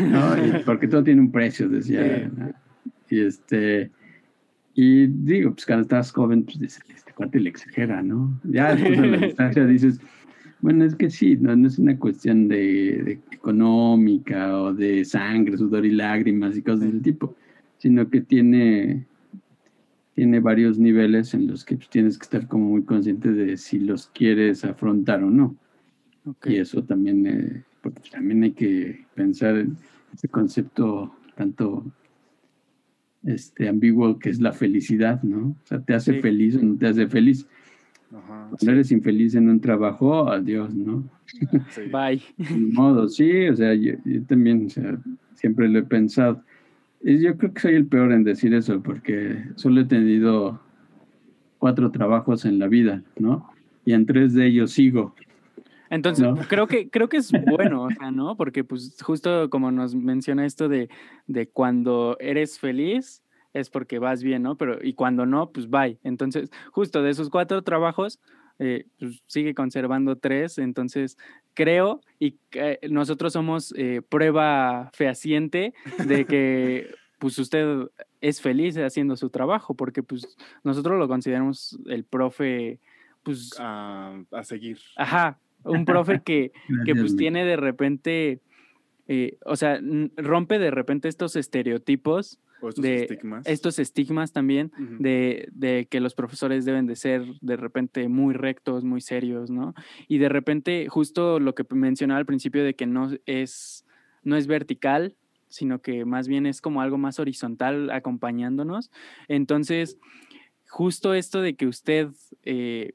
¿No? Y porque todo tiene un precio, decía. Sí. ¿no? Y este, y digo, pues cuando estás joven, pues dices, este cuate le exagera, ¿no? Ya después a la distancia dices, bueno, es que sí, no, no es una cuestión de, de económica o de sangre, sudor y lágrimas y cosas del tipo, sino que tiene, tiene varios niveles en los que pues, tienes que estar como muy consciente de si los quieres afrontar o no. Y eso también, eh, porque también hay que pensar en ese concepto tanto este, ambiguo que es la felicidad, ¿no? O sea, ¿te hace Sí. feliz o no te hace feliz? Ajá. Cuando eres infeliz en un trabajo, adiós, ¿no? Sí. Bye. Ni modo, sí, o sea, yo, yo también, o sea, siempre lo he pensado. Y yo creo que soy el peor en decir eso, porque solo he tenido cuatro trabajos en la vida, ¿no? Y en tres de ellos sigo. Entonces, ¿No? creo que creo que es bueno, o sea, ¿no? Porque pues justo como nos menciona esto de, de cuando eres feliz es porque vas bien, ¿no? Pero y cuando no, pues bye. Entonces, justo de esos cuatro trabajos, eh, pues, sigue conservando tres. Entonces, creo y que nosotros somos eh, prueba fehaciente de que pues usted es feliz haciendo su trabajo, porque pues nosotros lo consideramos el profe, pues, A, a seguir. ajá, un profe que, que pues tiene de repente, eh, o sea, rompe de repente estos estereotipos, O estos de estigmas. estos estigmas también de, de que los profesores deben de ser de repente muy rectos, muy serios, ¿no? Y de repente justo lo que mencionaba al principio de que no es, no es vertical, sino que más bien es como algo más horizontal acompañándonos. Entonces, justo esto de que usted eh,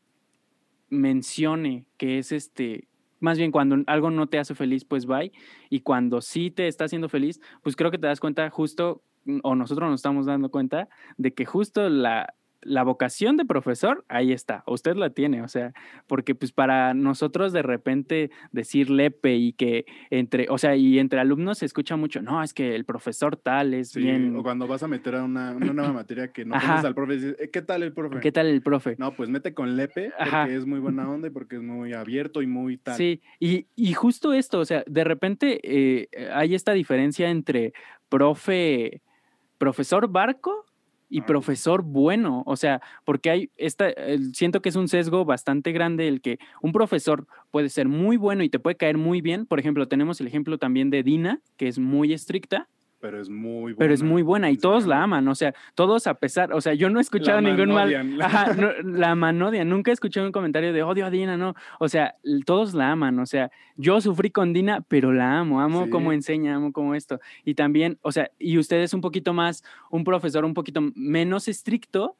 mencione que es este, más bien cuando algo no te hace feliz, pues bye, y cuando sí te está haciendo feliz, pues creo que te das cuenta justo, o nosotros nos estamos dando cuenta de que justo la, la vocación de profesor, ahí está, usted la tiene, o sea, porque pues para nosotros de repente decir lepe y que entre, o sea, y entre alumnos se escucha mucho, no, es que el profesor tal es Sí, bien, O cuando vas a meter a una, una nueva materia que no conoces al profe, dices, "Eh, ¿qué tal el profe? ¿qué tal el profe? No, pues mete con Lepe, porque Ajá. es muy buena onda y porque es muy abierto y muy tal. Sí, y, y justo esto, o sea, de repente eh, hay esta diferencia entre profe, profesor barco y profesor bueno, o sea, porque hay esta, siento que es un sesgo bastante grande el que un profesor puede ser muy bueno y te puede caer muy bien, por ejemplo, tenemos el ejemplo también de Dina, que es muy estricta, Pero es muy buena. pero es muy buena y todos la aman, o sea, todos a pesar, o sea, yo no he escuchado La ningún mal, manodian. Ajá, no, la manodian. Nunca he escuchado un comentario de odio a Dina, no. O sea, todos la aman. O sea, yo sufrí con Dina, pero la amo. Amo cómo Sí. enseña, amo cómo esto. Y también, o sea, y usted es un poquito más, un profesor un poquito menos estricto,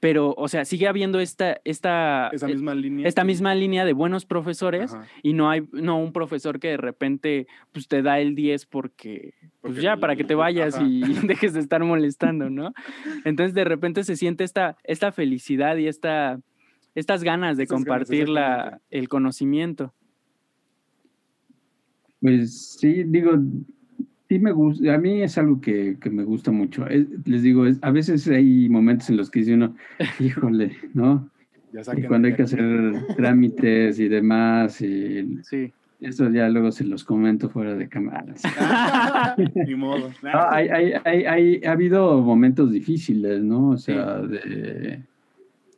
pero, o sea, sigue habiendo esta, esta, Esa eh, misma línea. esta que- misma línea de buenos profesores Ajá, y no hay, no un profesor que de repente, pues te da el 10 porque, pues ya, el- para que te vayas ajá. y dejes de estar molestando, ¿no? Entonces de repente se siente esta, esta felicidad y esta, estas ganas de ganas, compartir la, el conocimiento. Pues sí, digo, sí me gusta, a mí es algo que, que me gusta mucho. Es- les digo, es- a veces hay momentos en los que dice uno, híjole, ¿no? Ya Y cuando hay que hacer trámites y demás, y Sí. eso ya luego se los comento fuera de cámaras. Ni modo. No, hay, hay, hay, hay- ha habido momentos difíciles, ¿no? O sea, de,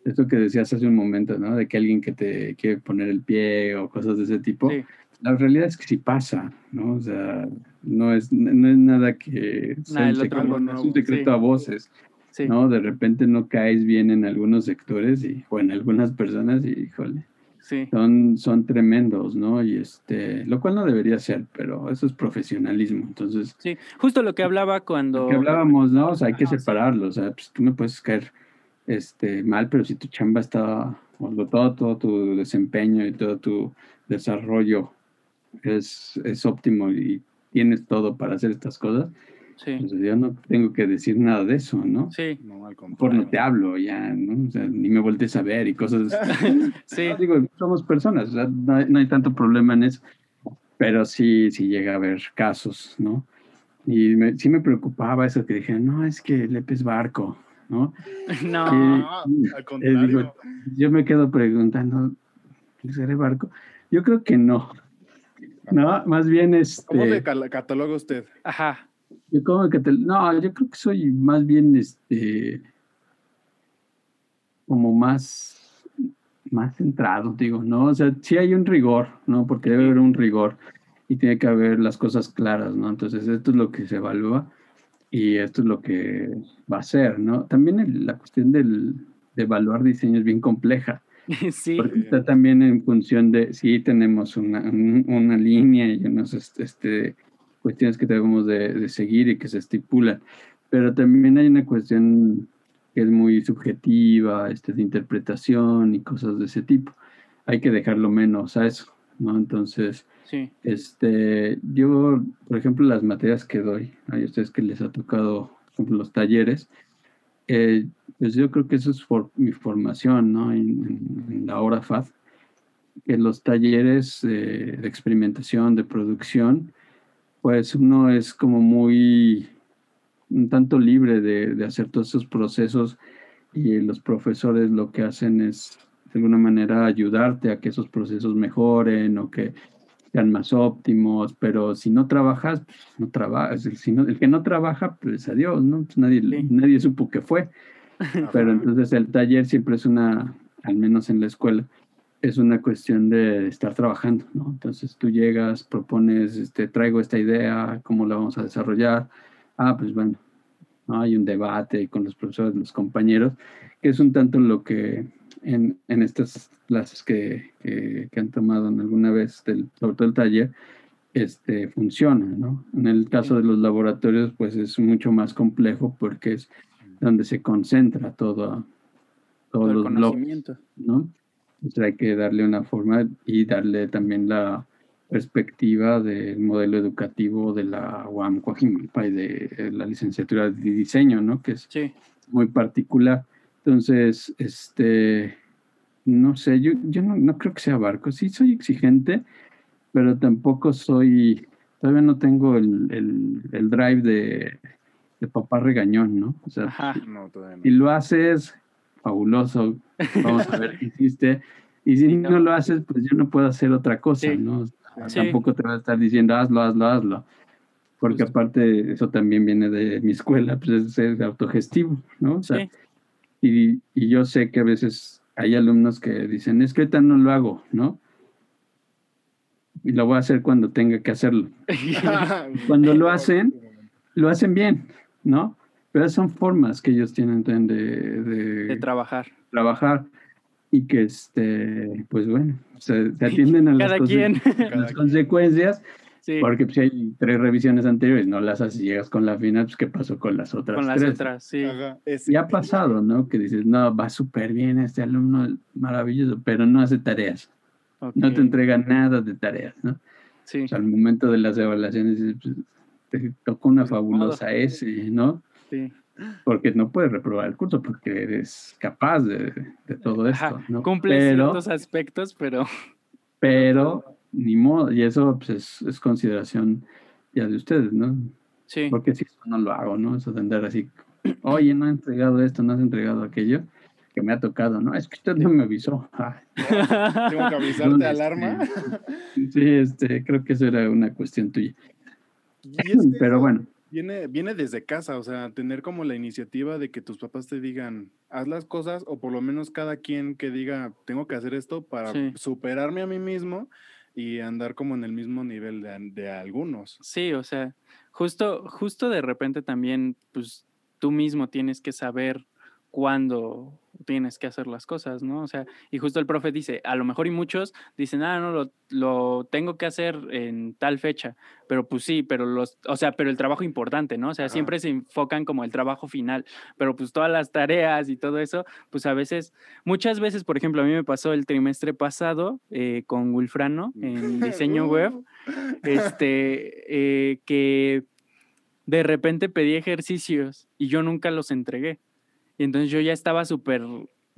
esto que decías hace un momento, ¿no? De que alguien que te quiere poner el pie o cosas de ese tipo. Sí. La realidad es que sí pasa, ¿no? O sea, no es, no es nada que sea secreto, mundo, es un secreto sí. a voces, Sí. ¿no? De repente no caes bien en algunos sectores y, o en algunas personas y, híjole, Sí. son, son tremendos, ¿no? Y este, lo cual no debería ser, pero eso es profesionalismo. Entonces, Sí. Justo lo que hablaba cuando. lo que hablábamos, ¿no? O sea, hay que Ajá, sí. separarlo. O sea, pues tú me puedes caer este, mal, pero si tu chamba está, o todo, todo tu desempeño y todo tu desarrollo es, es óptimo y tienes todo para hacer estas cosas, Sí. pues yo no tengo que decir nada de eso, ¿no? Sí. No, al Por no te hablo ya, ¿no? O sea, ni me voltees a ver y cosas. Sí. No, digo, somos personas, o sea, no, hay, no hay tanto problema en eso, pero sí, sí llega a haber casos, ¿no? Y me- sí me preocupaba eso que dije, no, es que Lepe es barco, ¿no? No. Ah, Y- al eh, contrario. digo, yo me quedo preguntando, ¿seré barco? Yo creo que no. No, más bien ¿Cómo de este, cal- cataloga usted? Ajá. yo como que te- no, yo creo que soy más bien este como más más centrado, digo, ¿no? O sea, sí hay un rigor, ¿no? Porque debe haber un rigor y tiene que haber las cosas claras, ¿no? Entonces, esto es lo que se evalúa y esto es lo que va a ser, ¿no? También el- la cuestión del, de evaluar diseño es bien compleja, Sí. porque está también en función de, sí tenemos una, un- una línea y unas este, este, cuestiones que debemos de, de seguir y que se estipulan, pero también hay una cuestión que es muy subjetiva, este, de interpretación y cosas de ese tipo. Hay que dejarlo menos a eso, ¿no? Entonces, Sí. este, yo, por ejemplo, las materias que doy, hay ustedes que les ha tocado, por ejemplo, los talleres, eh, pues yo creo que eso es for- mi formación. En, la hora FAD, que los talleres eh, de experimentación, de producción, pues uno es como muy, un tanto libre de hacer todos esos procesos y los profesores lo que hacen es, de alguna manera, ayudarte a que esos procesos mejoren o que sean más óptimos, pero si no trabajas, pues no trabajas. El, si no- el que no trabaja, pues adiós, ¿no? Pues nadie, Sí. nadie supo que fue. Pero entonces el taller siempre es una, al menos en la escuela, es una cuestión de estar trabajando, ¿no? Entonces tú llegas, propones, este, traigo esta idea, ¿cómo la vamos a desarrollar? Ah, pues bueno, ¿no? hay un debate con los profesores, los compañeros, que es un tanto lo que en, en estas clases que, que, que han tomado en alguna vez, del, sobre todo el taller, este, funciona, ¿no? En el caso de los laboratorios, pues es mucho más complejo porque es donde se concentra todo, Todo todos el los conocimiento. ¿no? Entonces hay que darle una forma y darle también la perspectiva del modelo educativo de la UAM Coajimalpa y de eh, la licenciatura de diseño, ¿no? Que es Sí. muy particular. Entonces, este, no sé, yo, yo no, no creo que sea barco. Sí soy exigente, pero tampoco soy, todavía no tengo el, el, el drive de, de papá regañón, ¿no? O sea, Ajá. No, todavía no. si lo haces, fabuloso, vamos a ver qué hiciste. Y si Sí, no. no. lo haces, pues yo no puedo hacer otra cosa, Sí. ¿no? Sí. Tampoco te voy a estar diciendo hazlo, hazlo, hazlo. Porque Justo. aparte, eso también viene de mi escuela, pues es ser autogestivo, ¿no? O sea, Sí. Y, y yo sé que a veces hay alumnos que dicen, es que ahorita no lo hago, ¿no? Y lo voy a hacer cuando tenga que hacerlo. Cuando lo hacen, lo hacen bien, ¿no? Pero son formas que ellos tienen de, de De trabajar. trabajar y que, este, pues bueno, se, se atienden a las, Cada quien. las consecuencias, Sí. porque pues, si hay tres revisiones anteriores, no las haces y llegas con la final, pues ¿qué pasó con las otras Con las tres? otras, sí. Ajá. Y ha pasado, ¿no? Que dices, no, va súper bien este alumno, maravilloso, pero no hace tareas, no te entrega nada de tareas, ¿no? Sí. O sea, al momento de las evaluaciones, dices, pues, te tocó una Pues, fabulosa. S, ¿no? sí. Porque no puedes reprobar el curso porque eres capaz de, de todo esto, Ajá. ¿no? Cumple pero, ciertos aspectos, pero pero, ni modo, y eso pues, es, es consideración ya de ustedes, ¿no? sí. Porque si eso no lo hago, ¿no? Eso de andar así, oye, no has entregado esto, no has entregado aquello, que me ha tocado, ¿no? Es que usted no me avisó. Ay, Tengo que avisarte, ¿dónde alarma. Sí, este, creo que eso era una cuestión tuya. Y es que Pero bueno, Viene, viene desde casa, o sea, tener como la iniciativa de que tus papás te digan, haz las cosas, o por lo menos cada quien que diga, tengo que hacer esto para Sí. superarme a mí mismo y andar como en el mismo nivel de, algunos. Sí, o sea, justo, justo de repente también, pues tú mismo tienes que saber cuándo tienes que hacer las cosas, ¿no? O sea, y justo el profe dice, a lo mejor y muchos dicen, ah, no, lo, lo tengo que hacer en tal fecha, pero pues sí, pero los, o sea, pero el trabajo importante, ¿no? O sea, Ajá. siempre se enfocan como el trabajo final, pero pues todas las tareas y todo eso, pues a veces, muchas veces, por ejemplo, a mí me pasó el trimestre pasado eh, con Wilfrano en diseño web, este, eh, que de repente pedí ejercicios y yo nunca los entregué. Y entonces yo ya estaba súper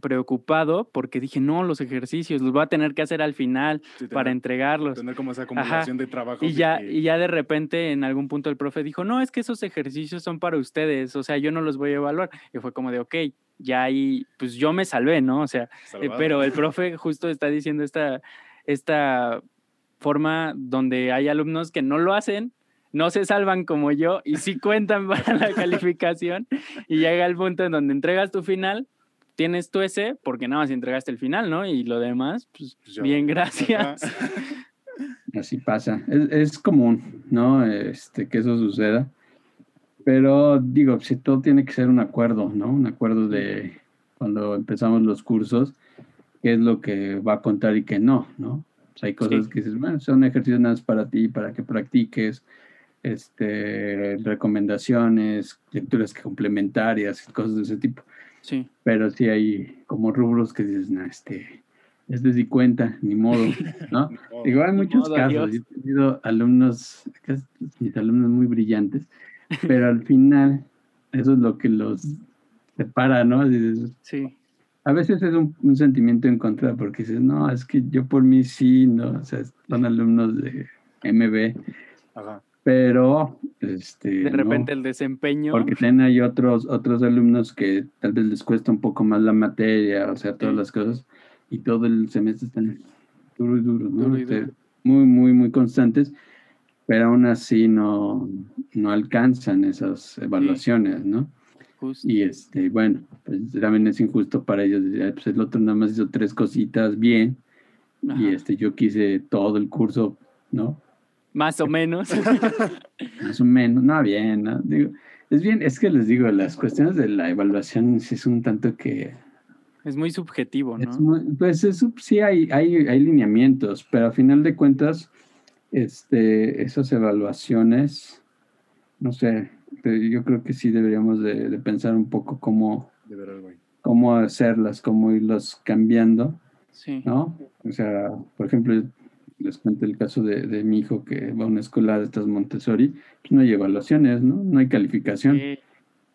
preocupado porque dije, no, los ejercicios los voy a tener que hacer al final Sí, para tener, entregarlos. tener como esa acumulación de trabajo. Y ya, y ya de repente en algún punto el profe dijo, no, es que esos ejercicios son para ustedes, o sea, yo no los voy a evaluar. Y fue como de, ok, ya ahí, pues yo me salvé, ¿no? O sea, eh, pero el profe justo está diciendo esta, esta forma donde hay alumnos que no lo hacen, no se salvan como yo y sí cuentan para la calificación y llega el punto en donde entregas tu final, tienes tu ese porque nada más entregaste el final, ¿no? Y lo demás, pues Pues bien, gracias. Así pasa. Es, es común, ¿no? Este, que eso suceda. Pero digo, si todo tiene que ser un acuerdo, ¿no? Un acuerdo de cuando empezamos los cursos, qué es lo que va a contar y qué no, ¿no? O sea, hay cosas Sí. que dices, bueno, son ejercicios nada más para ti, para que practiques, este, recomendaciones, lecturas complementarias, cosas de ese tipo. Sí, Pero sí hay como rubros que dices, no, este, este sí cuenta, ni modo, ¿no? No, Digo, hay Ni muchos modo, casos. Yo he tenido alumnos, mis alumnos muy brillantes, pero al final eso es lo que los separa, ¿no? Dices, sí, a veces es un, un sentimiento en contra porque dices, no, es que yo por mí sí, ¿no? O sea, son alumnos de MB, Ajá. Pero este, de no, repente el desempeño. porque también hay otros, otros alumnos que tal vez les cuesta un poco más la materia, o sea, todas Sí. las cosas, y todo el semestre están duro y duro, ¿no? Duro y Este, duro. Muy, muy, muy constantes, pero aún así no, no alcanzan esas evaluaciones, ¿no? justo. Y este, bueno, pues también es injusto para ellos, decir, "Ay, pues el otro nada más hizo tres cositas bien, Ajá. y este, yo quise todo el curso, ¿no? Más o menos. Más o menos, no, bien, ¿no? Digo, es bien, es que les digo, las cuestiones de la evaluación sí es un tanto que... es muy subjetivo, ¿no? es muy- pues sí hay, hay, hay lineamientos, pero a final de cuentas, este, esas evaluaciones, no sé, yo creo que sí deberíamos de, de pensar un poco cómo, cómo hacerlas, cómo irlas cambiando, Sí. ¿no? O sea, por ejemplo, les cuento el caso de, de mi hijo que va a una escuela de estas Montessori, pues no hay evaluaciones, ¿no? No hay calificación. Sí.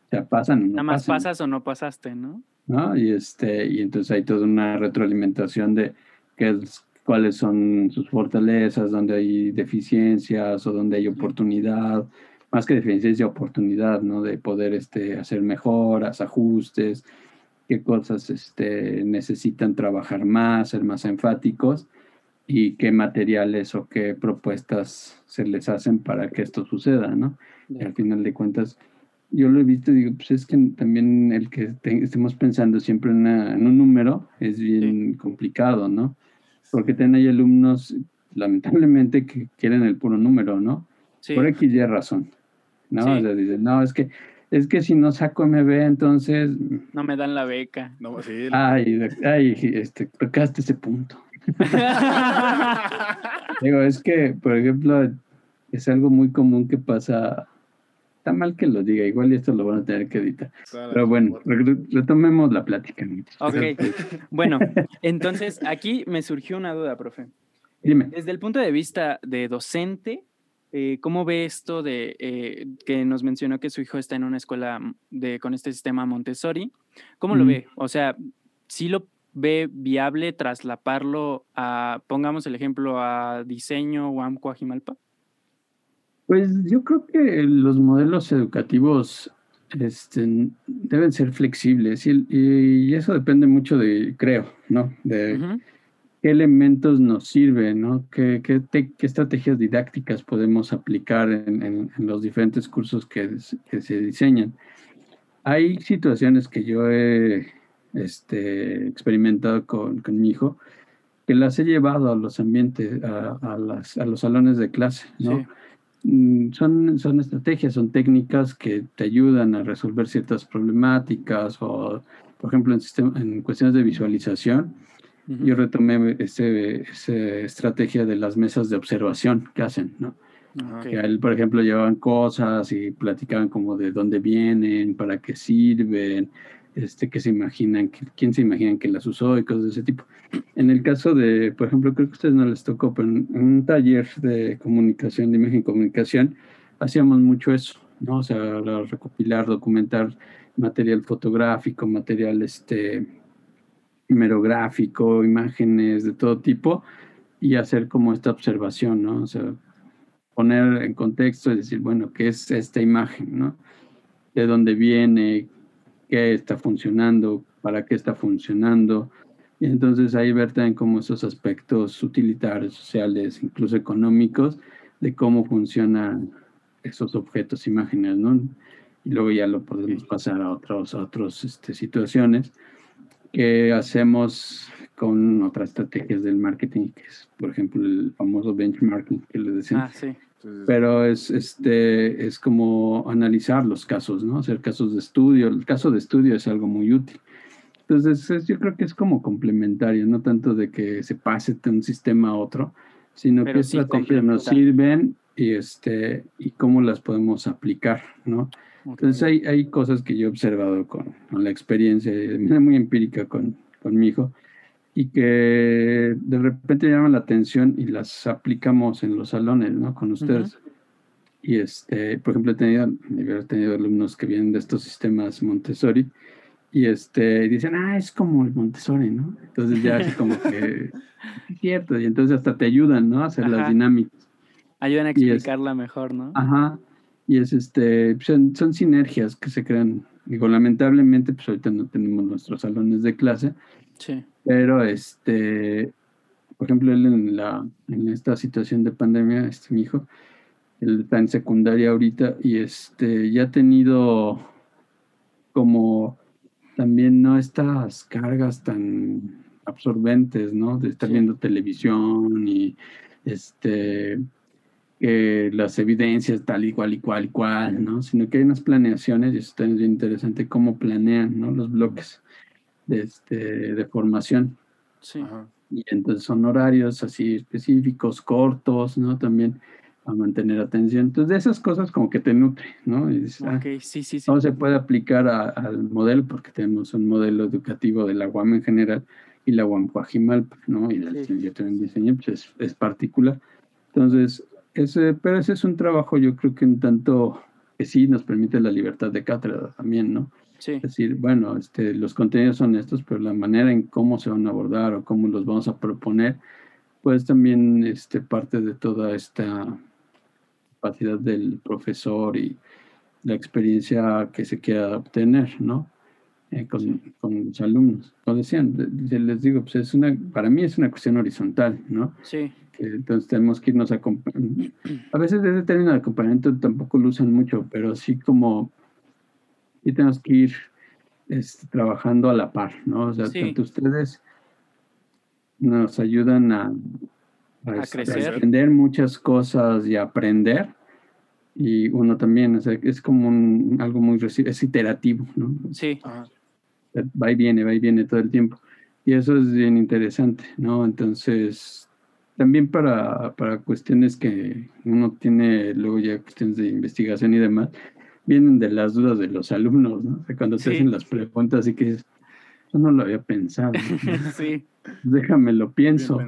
O sea, pasan o no Nada más pasan, pasas o no pasaste, ¿no? ¿no? Y este, y entonces hay toda una retroalimentación de qué es, cuáles son sus fortalezas, dónde hay deficiencias o dónde hay oportunidad, más que deficiencia, oportunidad, ¿no? De poder este, hacer mejoras, ajustes, qué cosas este, necesitan trabajar más, ser más enfáticos y qué materiales o qué propuestas se les hacen para que esto suceda, ¿no? Y al final de cuentas, yo lo he visto y digo, pues es que también el que te- estemos pensando siempre en, una- en un número es bien complicado, ¿no? Porque también hay alumnos, lamentablemente, que quieren el puro número, ¿no? Sí. Por X y razón, ¿no? Sí. O sea, dicen, no, es que, es que si no saco MB, entonces, No me dan la beca. No, sí. ay, ay, este, tocaste ese punto. Digo, es que, por ejemplo, es algo muy común que pasa. Está mal que lo diga, igual y esto lo van a tener que editar. Pero bueno, retomemos la plática. Ok. Bueno, entonces aquí me surgió una duda, profe. Dime. Desde el punto de vista de docente, eh, ¿cómo ve esto de eh, que nos mencionó que su hijo está en una escuela mm, de, con este sistema Montessori? ¿Cómo lo Ujú. ve? O sea, ¿sí lo ve viable traslaparlo a, pongamos el ejemplo, a diseño o a Coajimalpa? Pues yo creo que los modelos educativos este, deben ser flexibles y, y eso depende mucho de, creo, ¿no? De, Ujú. qué elementos nos sirven, ¿no? ¿Qué, qué, qué estrategias didácticas podemos aplicar en, en, los diferentes cursos que, que, se diseñan. Hay situaciones que yo he este, experimentado con, con, mi hijo que las he llevado a los ambientes, a, a, las, a los salones de clase, ¿no? Mm, son, son estrategias, son técnicas que te ayudan a resolver ciertas problemáticas o, por ejemplo, en, sistema, en cuestiones de visualización yo retomé esa estrategia de las mesas de observación que hacen, ¿no? Ah, que a él, por ejemplo, llevaban cosas y platicaban como de dónde vienen, para qué sirven, este, qué se imaginan, quién se imaginan que las usó y cosas de ese tipo. En el caso de, por ejemplo, creo que a ustedes no les tocó, pero en, un taller de comunicación, de imagen y comunicación, hacíamos mucho eso, ¿no? O sea, recopilar, documentar material fotográfico, material este, imágenes de todo tipo y hacer como esta observación, ¿no? O sea, poner en contexto y decir, bueno, ¿qué es esta imagen, ¿no? ¿De dónde viene? ¿Qué está funcionando? ¿Para qué está funcionando? Y entonces ahí ver también como esos aspectos utilitarios, sociales, incluso económicos, de cómo funcionan esos objetos, imágenes, ¿no? Y luego ya lo podemos pasar a otros, a otros este, situaciones que hacemos con otras estrategias del marketing, que es, por ejemplo, el famoso benchmarking que le decían. Ah, sí. Pero es, este, es como analizar los casos, ¿no? Hacer casos de estudio. El caso de estudio es algo muy útil. Entonces, yo creo que es como complementario, no tanto de que se pase de un sistema a otro, sino que qué estrategias nos sirven y, este, y cómo las podemos aplicar, ¿no? Entonces hay, hay cosas que yo he observado con, con la experiencia de manera muy empírica con, con, mi hijo y que de repente llaman la atención y las aplicamos en los salones, ¿no? Con ustedes. Y este, por ejemplo, he tenido, he tenido alumnos que vienen de estos sistemas Montessori y este, dicen, ah, es como el Montessori, ¿no? Entonces ya es como que es cierto, y entonces hasta te ayudan, ¿no? A hacer las dinámicas. Ayudan a explicarla mejor, ¿no? Ajá, y es este, son, sinergias que se crean. Digo, lamentablemente, pues ahorita no tenemos nuestros salones de clase. Sí. Pero este, por ejemplo, él en la, en esta situación de pandemia, este mi hijo, él está en secundaria ahorita y este ya ha tenido como también no estas cargas tan absorbentes, ¿no? De estar viendo televisión y este eh, las evidencias tal y cual y cual y cual, ¿no? Sino que hay unas planeaciones, y eso es bien interesante, cómo planean, ¿no? Los bloques de, este, de formación. Sí. Y entonces son horarios así específicos, cortos, ¿no? También a mantener atención. Entonces, de esas cosas como que te nutre, ¿no? Y dices, ah, sí, sí, sí. ¿Cómo se puede aplicar al modelo? Porque tenemos un modelo educativo de la UAM en general y la UAM Coajimalpa, ¿no? Y del sí. diseño, pues es, es particular. Entonces, ese, pero ese es un trabajo, yo creo que en tanto que sí nos permite la libertad de cátedra también, ¿no? Sí. Es decir, bueno, este, los contenidos son estos, pero la manera en cómo se van a abordar o cómo los vamos a proponer, pues también este, parte de toda esta capacidad del profesor y la experiencia que se quiera obtener, ¿no? Eh, con, con, los alumnos. Como decían, les digo, pues es una, para mí es una cuestión horizontal, ¿no? Sí entonces tenemos que irnos a A veces ese término de acompañamiento tampoco lo usan mucho, pero sí como y tenemos que ir este, trabajando a la par, ¿no? O sea, tanto ustedes nos ayudan a, este, aprender muchas cosas y aprender. Y uno también, o sea, es como un, algo muy, es iterativo, ¿no? Sí. Va y viene, va y viene todo el tiempo. Y eso es bien interesante, ¿no? Entonces, también para, para cuestiones que uno tiene luego ya cuestiones de investigación y demás, vienen de las dudas de los alumnos, ¿no? O cuando se hacen las preguntas y que dices, yo no lo había pensado. sí. Déjame lo pienso.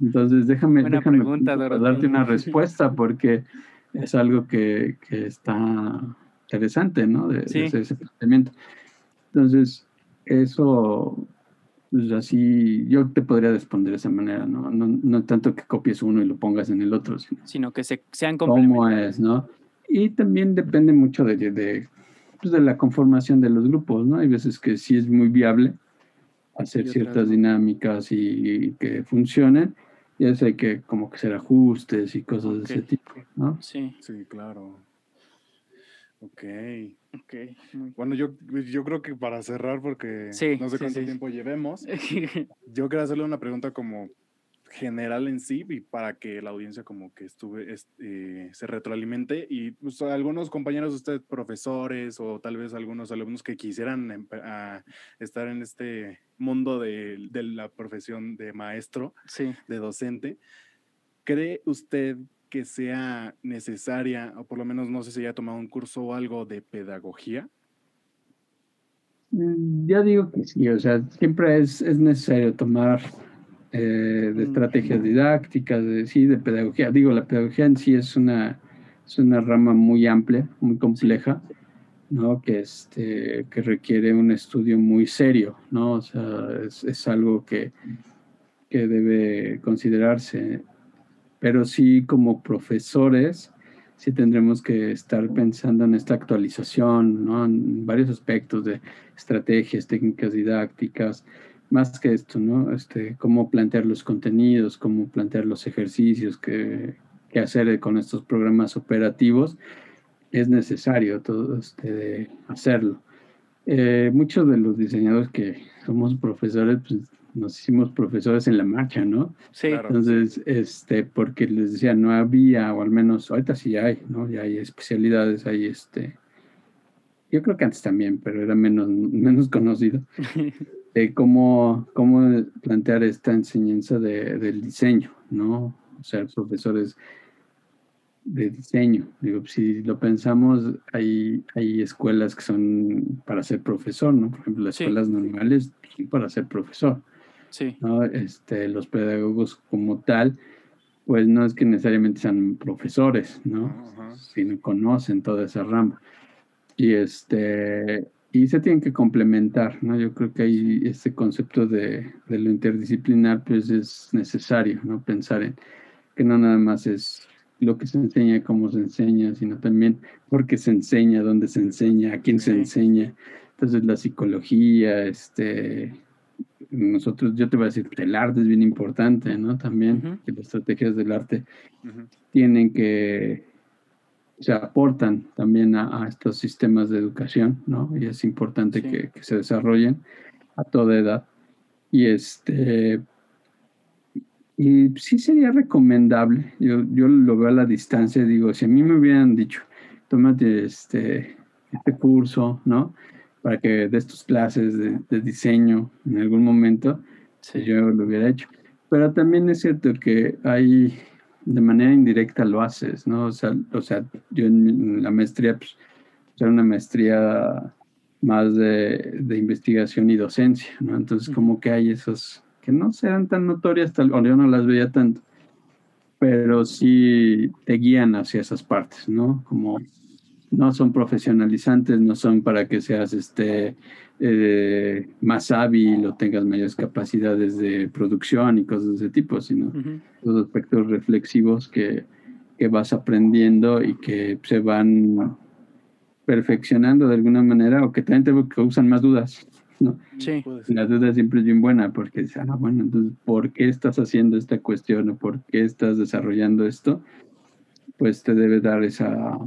Entonces, déjame, déjame darte una respuesta porque es algo que, que está interesante, ¿no? De, de ese planteamiento. Entonces, eso pues así yo te podría responder de esa manera, ¿no? No, no tanto que copies uno y lo pongas en el otro, sino, que se, sean complementarios. ¿Cómo es, no? Y también depende mucho de, de, pues de, la conformación de los grupos, ¿no? Hay veces que sí es muy viable hacer ciertas dinámicas y, que funcionen. Y eso hay que como que hacer ajustes y cosas de ese tipo, ¿no? Sí, Sí, claro. Ok. ok. Bueno, yo, yo creo que para cerrar, porque Sí, no sé sí, cuánto sí. tiempo llevemos, yo quería hacerle una pregunta como general en sí y para que la audiencia como que estuve es- eh, se retroalimente y pues, algunos compañeros de ustedes profesores o tal vez algunos alumnos que quisieran empe- a estar en este mundo de, de la profesión de maestro, Sí. de docente, ¿cree usted que sea necesaria o por lo menos no sé si haya tomado un curso o algo de pedagogía? Mm, Ya digo que sí, o sea, siempre es, es necesario tomar eh, de Mm. estrategias didácticas, de, sí, de pedagogía. Digo, la pedagogía en sí es una, es una rama muy amplia, muy compleja, ¿no? Que, este, que requiere un estudio muy serio, ¿no? O sea, es, es algo que, que debe considerarse. Pero sí, como profesores, sí tendremos que estar pensando en esta actualización, ¿no? En varios aspectos de estrategias, técnicas didácticas, más que esto, ¿no? Este, cómo plantear los contenidos, cómo plantear los ejercicios, qué, qué hacer con estos programas operativos, es necesario todo este, hacerlo. Eh, muchos de los diseñadores que somos profesores, pues nos hicimos profesores en la marcha, ¿no? Sí. Claro. Entonces, este, porque les decía, no había, o al menos ahorita sí hay, ¿no? Ya hay especialidades, hay este, yo creo que antes también, pero era menos, menos conocido, de cómo, cómo plantear esta enseñanza de, del diseño, ¿no? O sea, profesores de diseño. Digo, si lo pensamos, hay, hay escuelas que son para ser profesor, ¿no? Por ejemplo, las Sí. escuelas normales son para ser profesor. Sí. ¿no? Este, los pedagogos como tal, pues no es que necesariamente sean profesores, ¿no? Ajá. Sino conocen toda esa rama. Y este y se tienen que complementar, ¿no? Yo creo que ahí este concepto de, de lo interdisciplinar pues es necesario, ¿no? Pensar en que no nada más es lo que se enseña, cómo se enseña, sino también por qué se enseña, dónde se enseña, a quién se enseña. Entonces la psicología, este, nosotros, yo te voy a decir, el arte es bien importante, ¿no? También, que las estrategias del arte tienen que, o sea, aportan también a, a estos sistemas de educación, ¿no? Y es importante Sí. que, que se desarrollen a toda edad. Y este, y sí sería recomendable, yo, yo lo veo a la distancia, digo, si a mí me hubieran dicho, tómate este, este curso, ¿no? Para que des tus clases de, de diseño en algún momento, Sí. pues yo lo hubiera hecho. Pero también es cierto que hay, de manera indirecta lo haces, ¿no? O sea, o sea yo en, la maestría, pues, era una maestría más de, de investigación y docencia, ¿no? Entonces, como que hay esos que no sean tan notorias, tal, o yo no las veía tanto, pero sí te guían hacia esas partes, ¿no? Como no son profesionalizantes, no son para que seas este eh, más hábil o tengas mayores capacidades de producción y cosas de ese tipo, sino los aspectos reflexivos que, que vas aprendiendo y que se van perfeccionando de alguna manera o que también te causan más dudas, ¿no? Sí. La duda siempre es bien buena porque dices, ah, bueno, entonces, ¿por qué estás haciendo esta cuestión o por qué estás desarrollando esto? Pues te debe dar esa,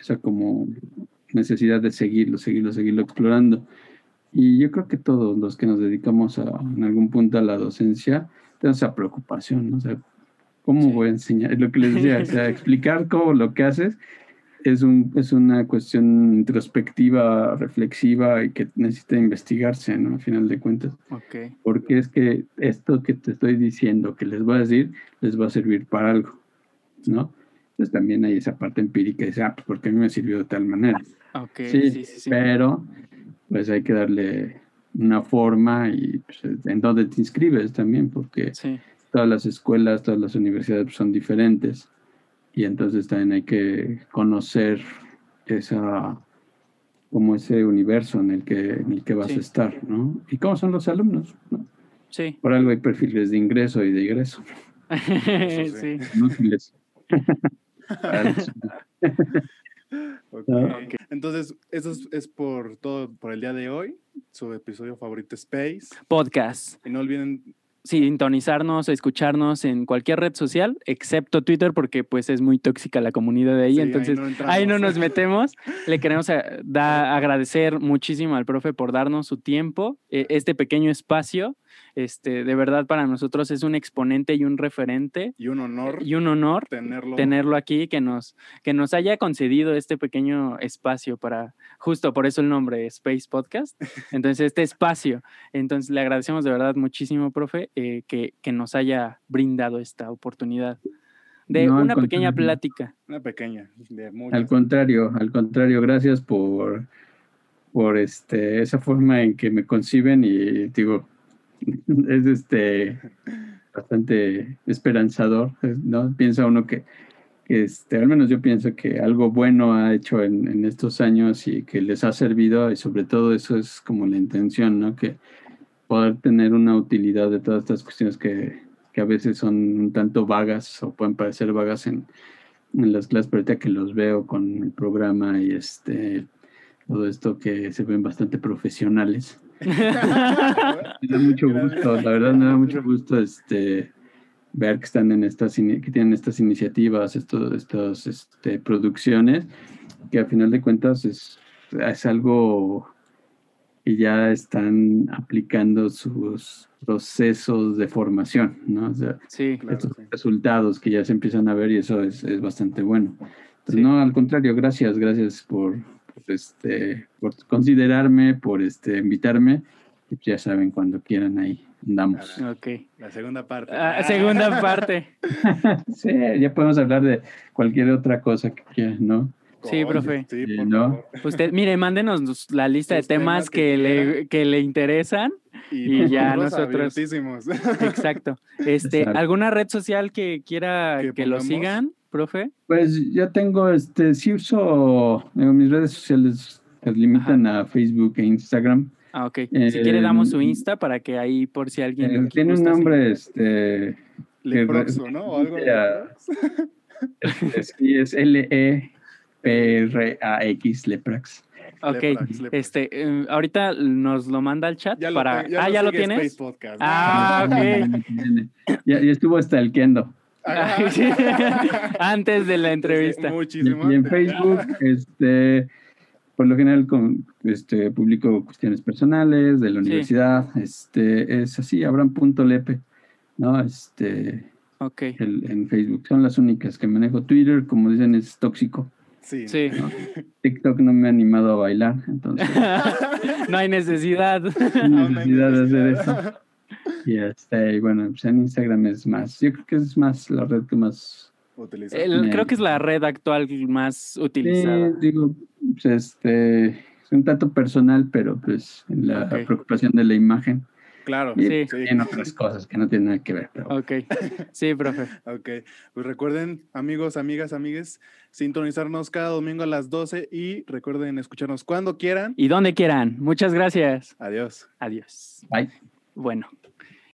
esa como necesidad de seguirlo, seguirlo, seguirlo explorando. Y yo creo que todos los que nos dedicamos a, en algún punto a la docencia, tenemos esa preocupación, ¿no? O sea, ¿cómo Sí. voy a enseñar? Lo que les decía, o sea, explicar cómo lo que haces es, un, es una cuestión introspectiva, reflexiva y que necesita investigarse, ¿no? Al final de cuentas. Porque es que esto que te estoy diciendo, que les voy a decir, les va a servir para algo, ¿no? Entonces también hay esa parte empírica de, ah, pues porque a mí me sirvió de tal manera. Sí, Sí, sí, sí. Pero pues hay que darle una forma y pues, en dónde te inscribes también, porque Sí. todas las escuelas, todas las universidades pues, son diferentes y entonces también hay que conocer esa como ese universo en el que en el que vas Sí. a estar, ¿no? Y cómo son los alumnos, ¿no? Sí. Por algo hay perfiles de ingreso y de egreso, sí. Ah. Entonces, eso es, es por todo por el día de hoy. su episodio favorito Space. Podcast. Y no olviden sintonizarnos, escucharnos en cualquier red social, excepto Twitter, porque pues es muy tóxica la comunidad de ahí, Sí, ahí entonces no ahí no, nos metemos. Le queremos a- da- agradecer muchísimo al profe por darnos su tiempo, eh, este pequeño espacio. Este, de verdad para nosotros es un exponente y un referente y un honor y un honor tenerlo. tenerlo aquí, que nos, que nos haya concedido este pequeño espacio para, justo por eso el nombre, Space Podcast. Entonces, este espacio. Entonces, le agradecemos de verdad muchísimo, profe, eh, que, que nos haya brindado esta oportunidad de No, una pequeña contrario. plática. Una pequeña, de muchas. Al contrario, al contrario, gracias por, por este, esa forma en que me conciben y digo, es este bastante esperanzador, ¿no? Piensa uno que, este, al menos yo pienso que algo bueno ha hecho en, en estos años y que les ha servido y sobre todo eso es como la intención, ¿no? Que poder tener una utilidad de todas estas cuestiones que, que a veces son un tanto vagas o pueden parecer vagas en, en las clases, pero ahorita que los veo con el programa y este todo esto que se ven bastante profesionales. Me da mucho gusto, la verdad me da mucho gusto este ver que están en estas que tienen estas iniciativas, estos, estas este, producciones, que al final de cuentas es, es algo que ya están aplicando sus procesos de formación, ¿no? O sea, Sí, Claro, estos sí. resultados que ya se empiezan a ver y eso es, es bastante bueno. Entonces, Sí. No, al contrario, gracias, gracias por, este, por considerarme, por este, invitarme. Y pues ya saben, cuando quieran ahí andamos. ok. La segunda parte. Ah, segunda parte. Sí, ya podemos hablar de cualquier otra cosa que quieran, ¿no? Sí, profe. Sí, por ¿no? favor. Usted, mire, mándenos la lista de temas temas que que, le, que le interesan. Y ya nosotros-. Exacto. Este, Exacto. ¿Alguna red social que quiera ¿Que que, lo sigan, profe? Pues ya tengo, este, sí uso, digo, mis redes sociales se limitan a Facebook e Instagram. Ah, ok. Eh, si quiere, damos su mm, Insta para que ahí, por si alguien. Eh, tiene un nombre, este, Leproxo, ¿no? O algo de Ya. es, sí, es L-E-P-R-A-X, Leprax. Ok. Leprax, Leprax. Este, eh, ahorita nos lo manda al chat Ya lo para. te- ah, ¿ya lo tienes? Space Podcast. Ah, ok. Ya, ya estuvo hasta sí. Antes de la entrevista. Sí, muchísimo. y en. Facebook, este, por lo general, con, este, publico cuestiones personales de la Sí. universidad. Este, es así, abram.lepe, ¿no? Este, Ok. el- en Facebook. Son las únicas que manejo. Twitter, como dicen, es tóxico. Sí. Sí. TikTok no me ha animado a bailar, entonces no hay necesidad. no hay necesidad de hacer eso. Y este, y bueno, pues en Instagram es más. Yo creo que es más la red que más. Utilizar. El- creo que es la red actual más utilizada. Sí, digo, pues este, es un tanto personal, pero pues en la Ok. preocupación de la imagen Claro. y Sí. Sí. en otras cosas que no tienen nada que ver. Pero Ok. Sí, profe. Ok, pues recuerden, amigos, amigas, amigues, sintonizarnos cada domingo a las 12 y recuerden escucharnos cuando quieran. Y donde quieran. Muchas gracias. Adiós. Adiós. Bye. Bueno.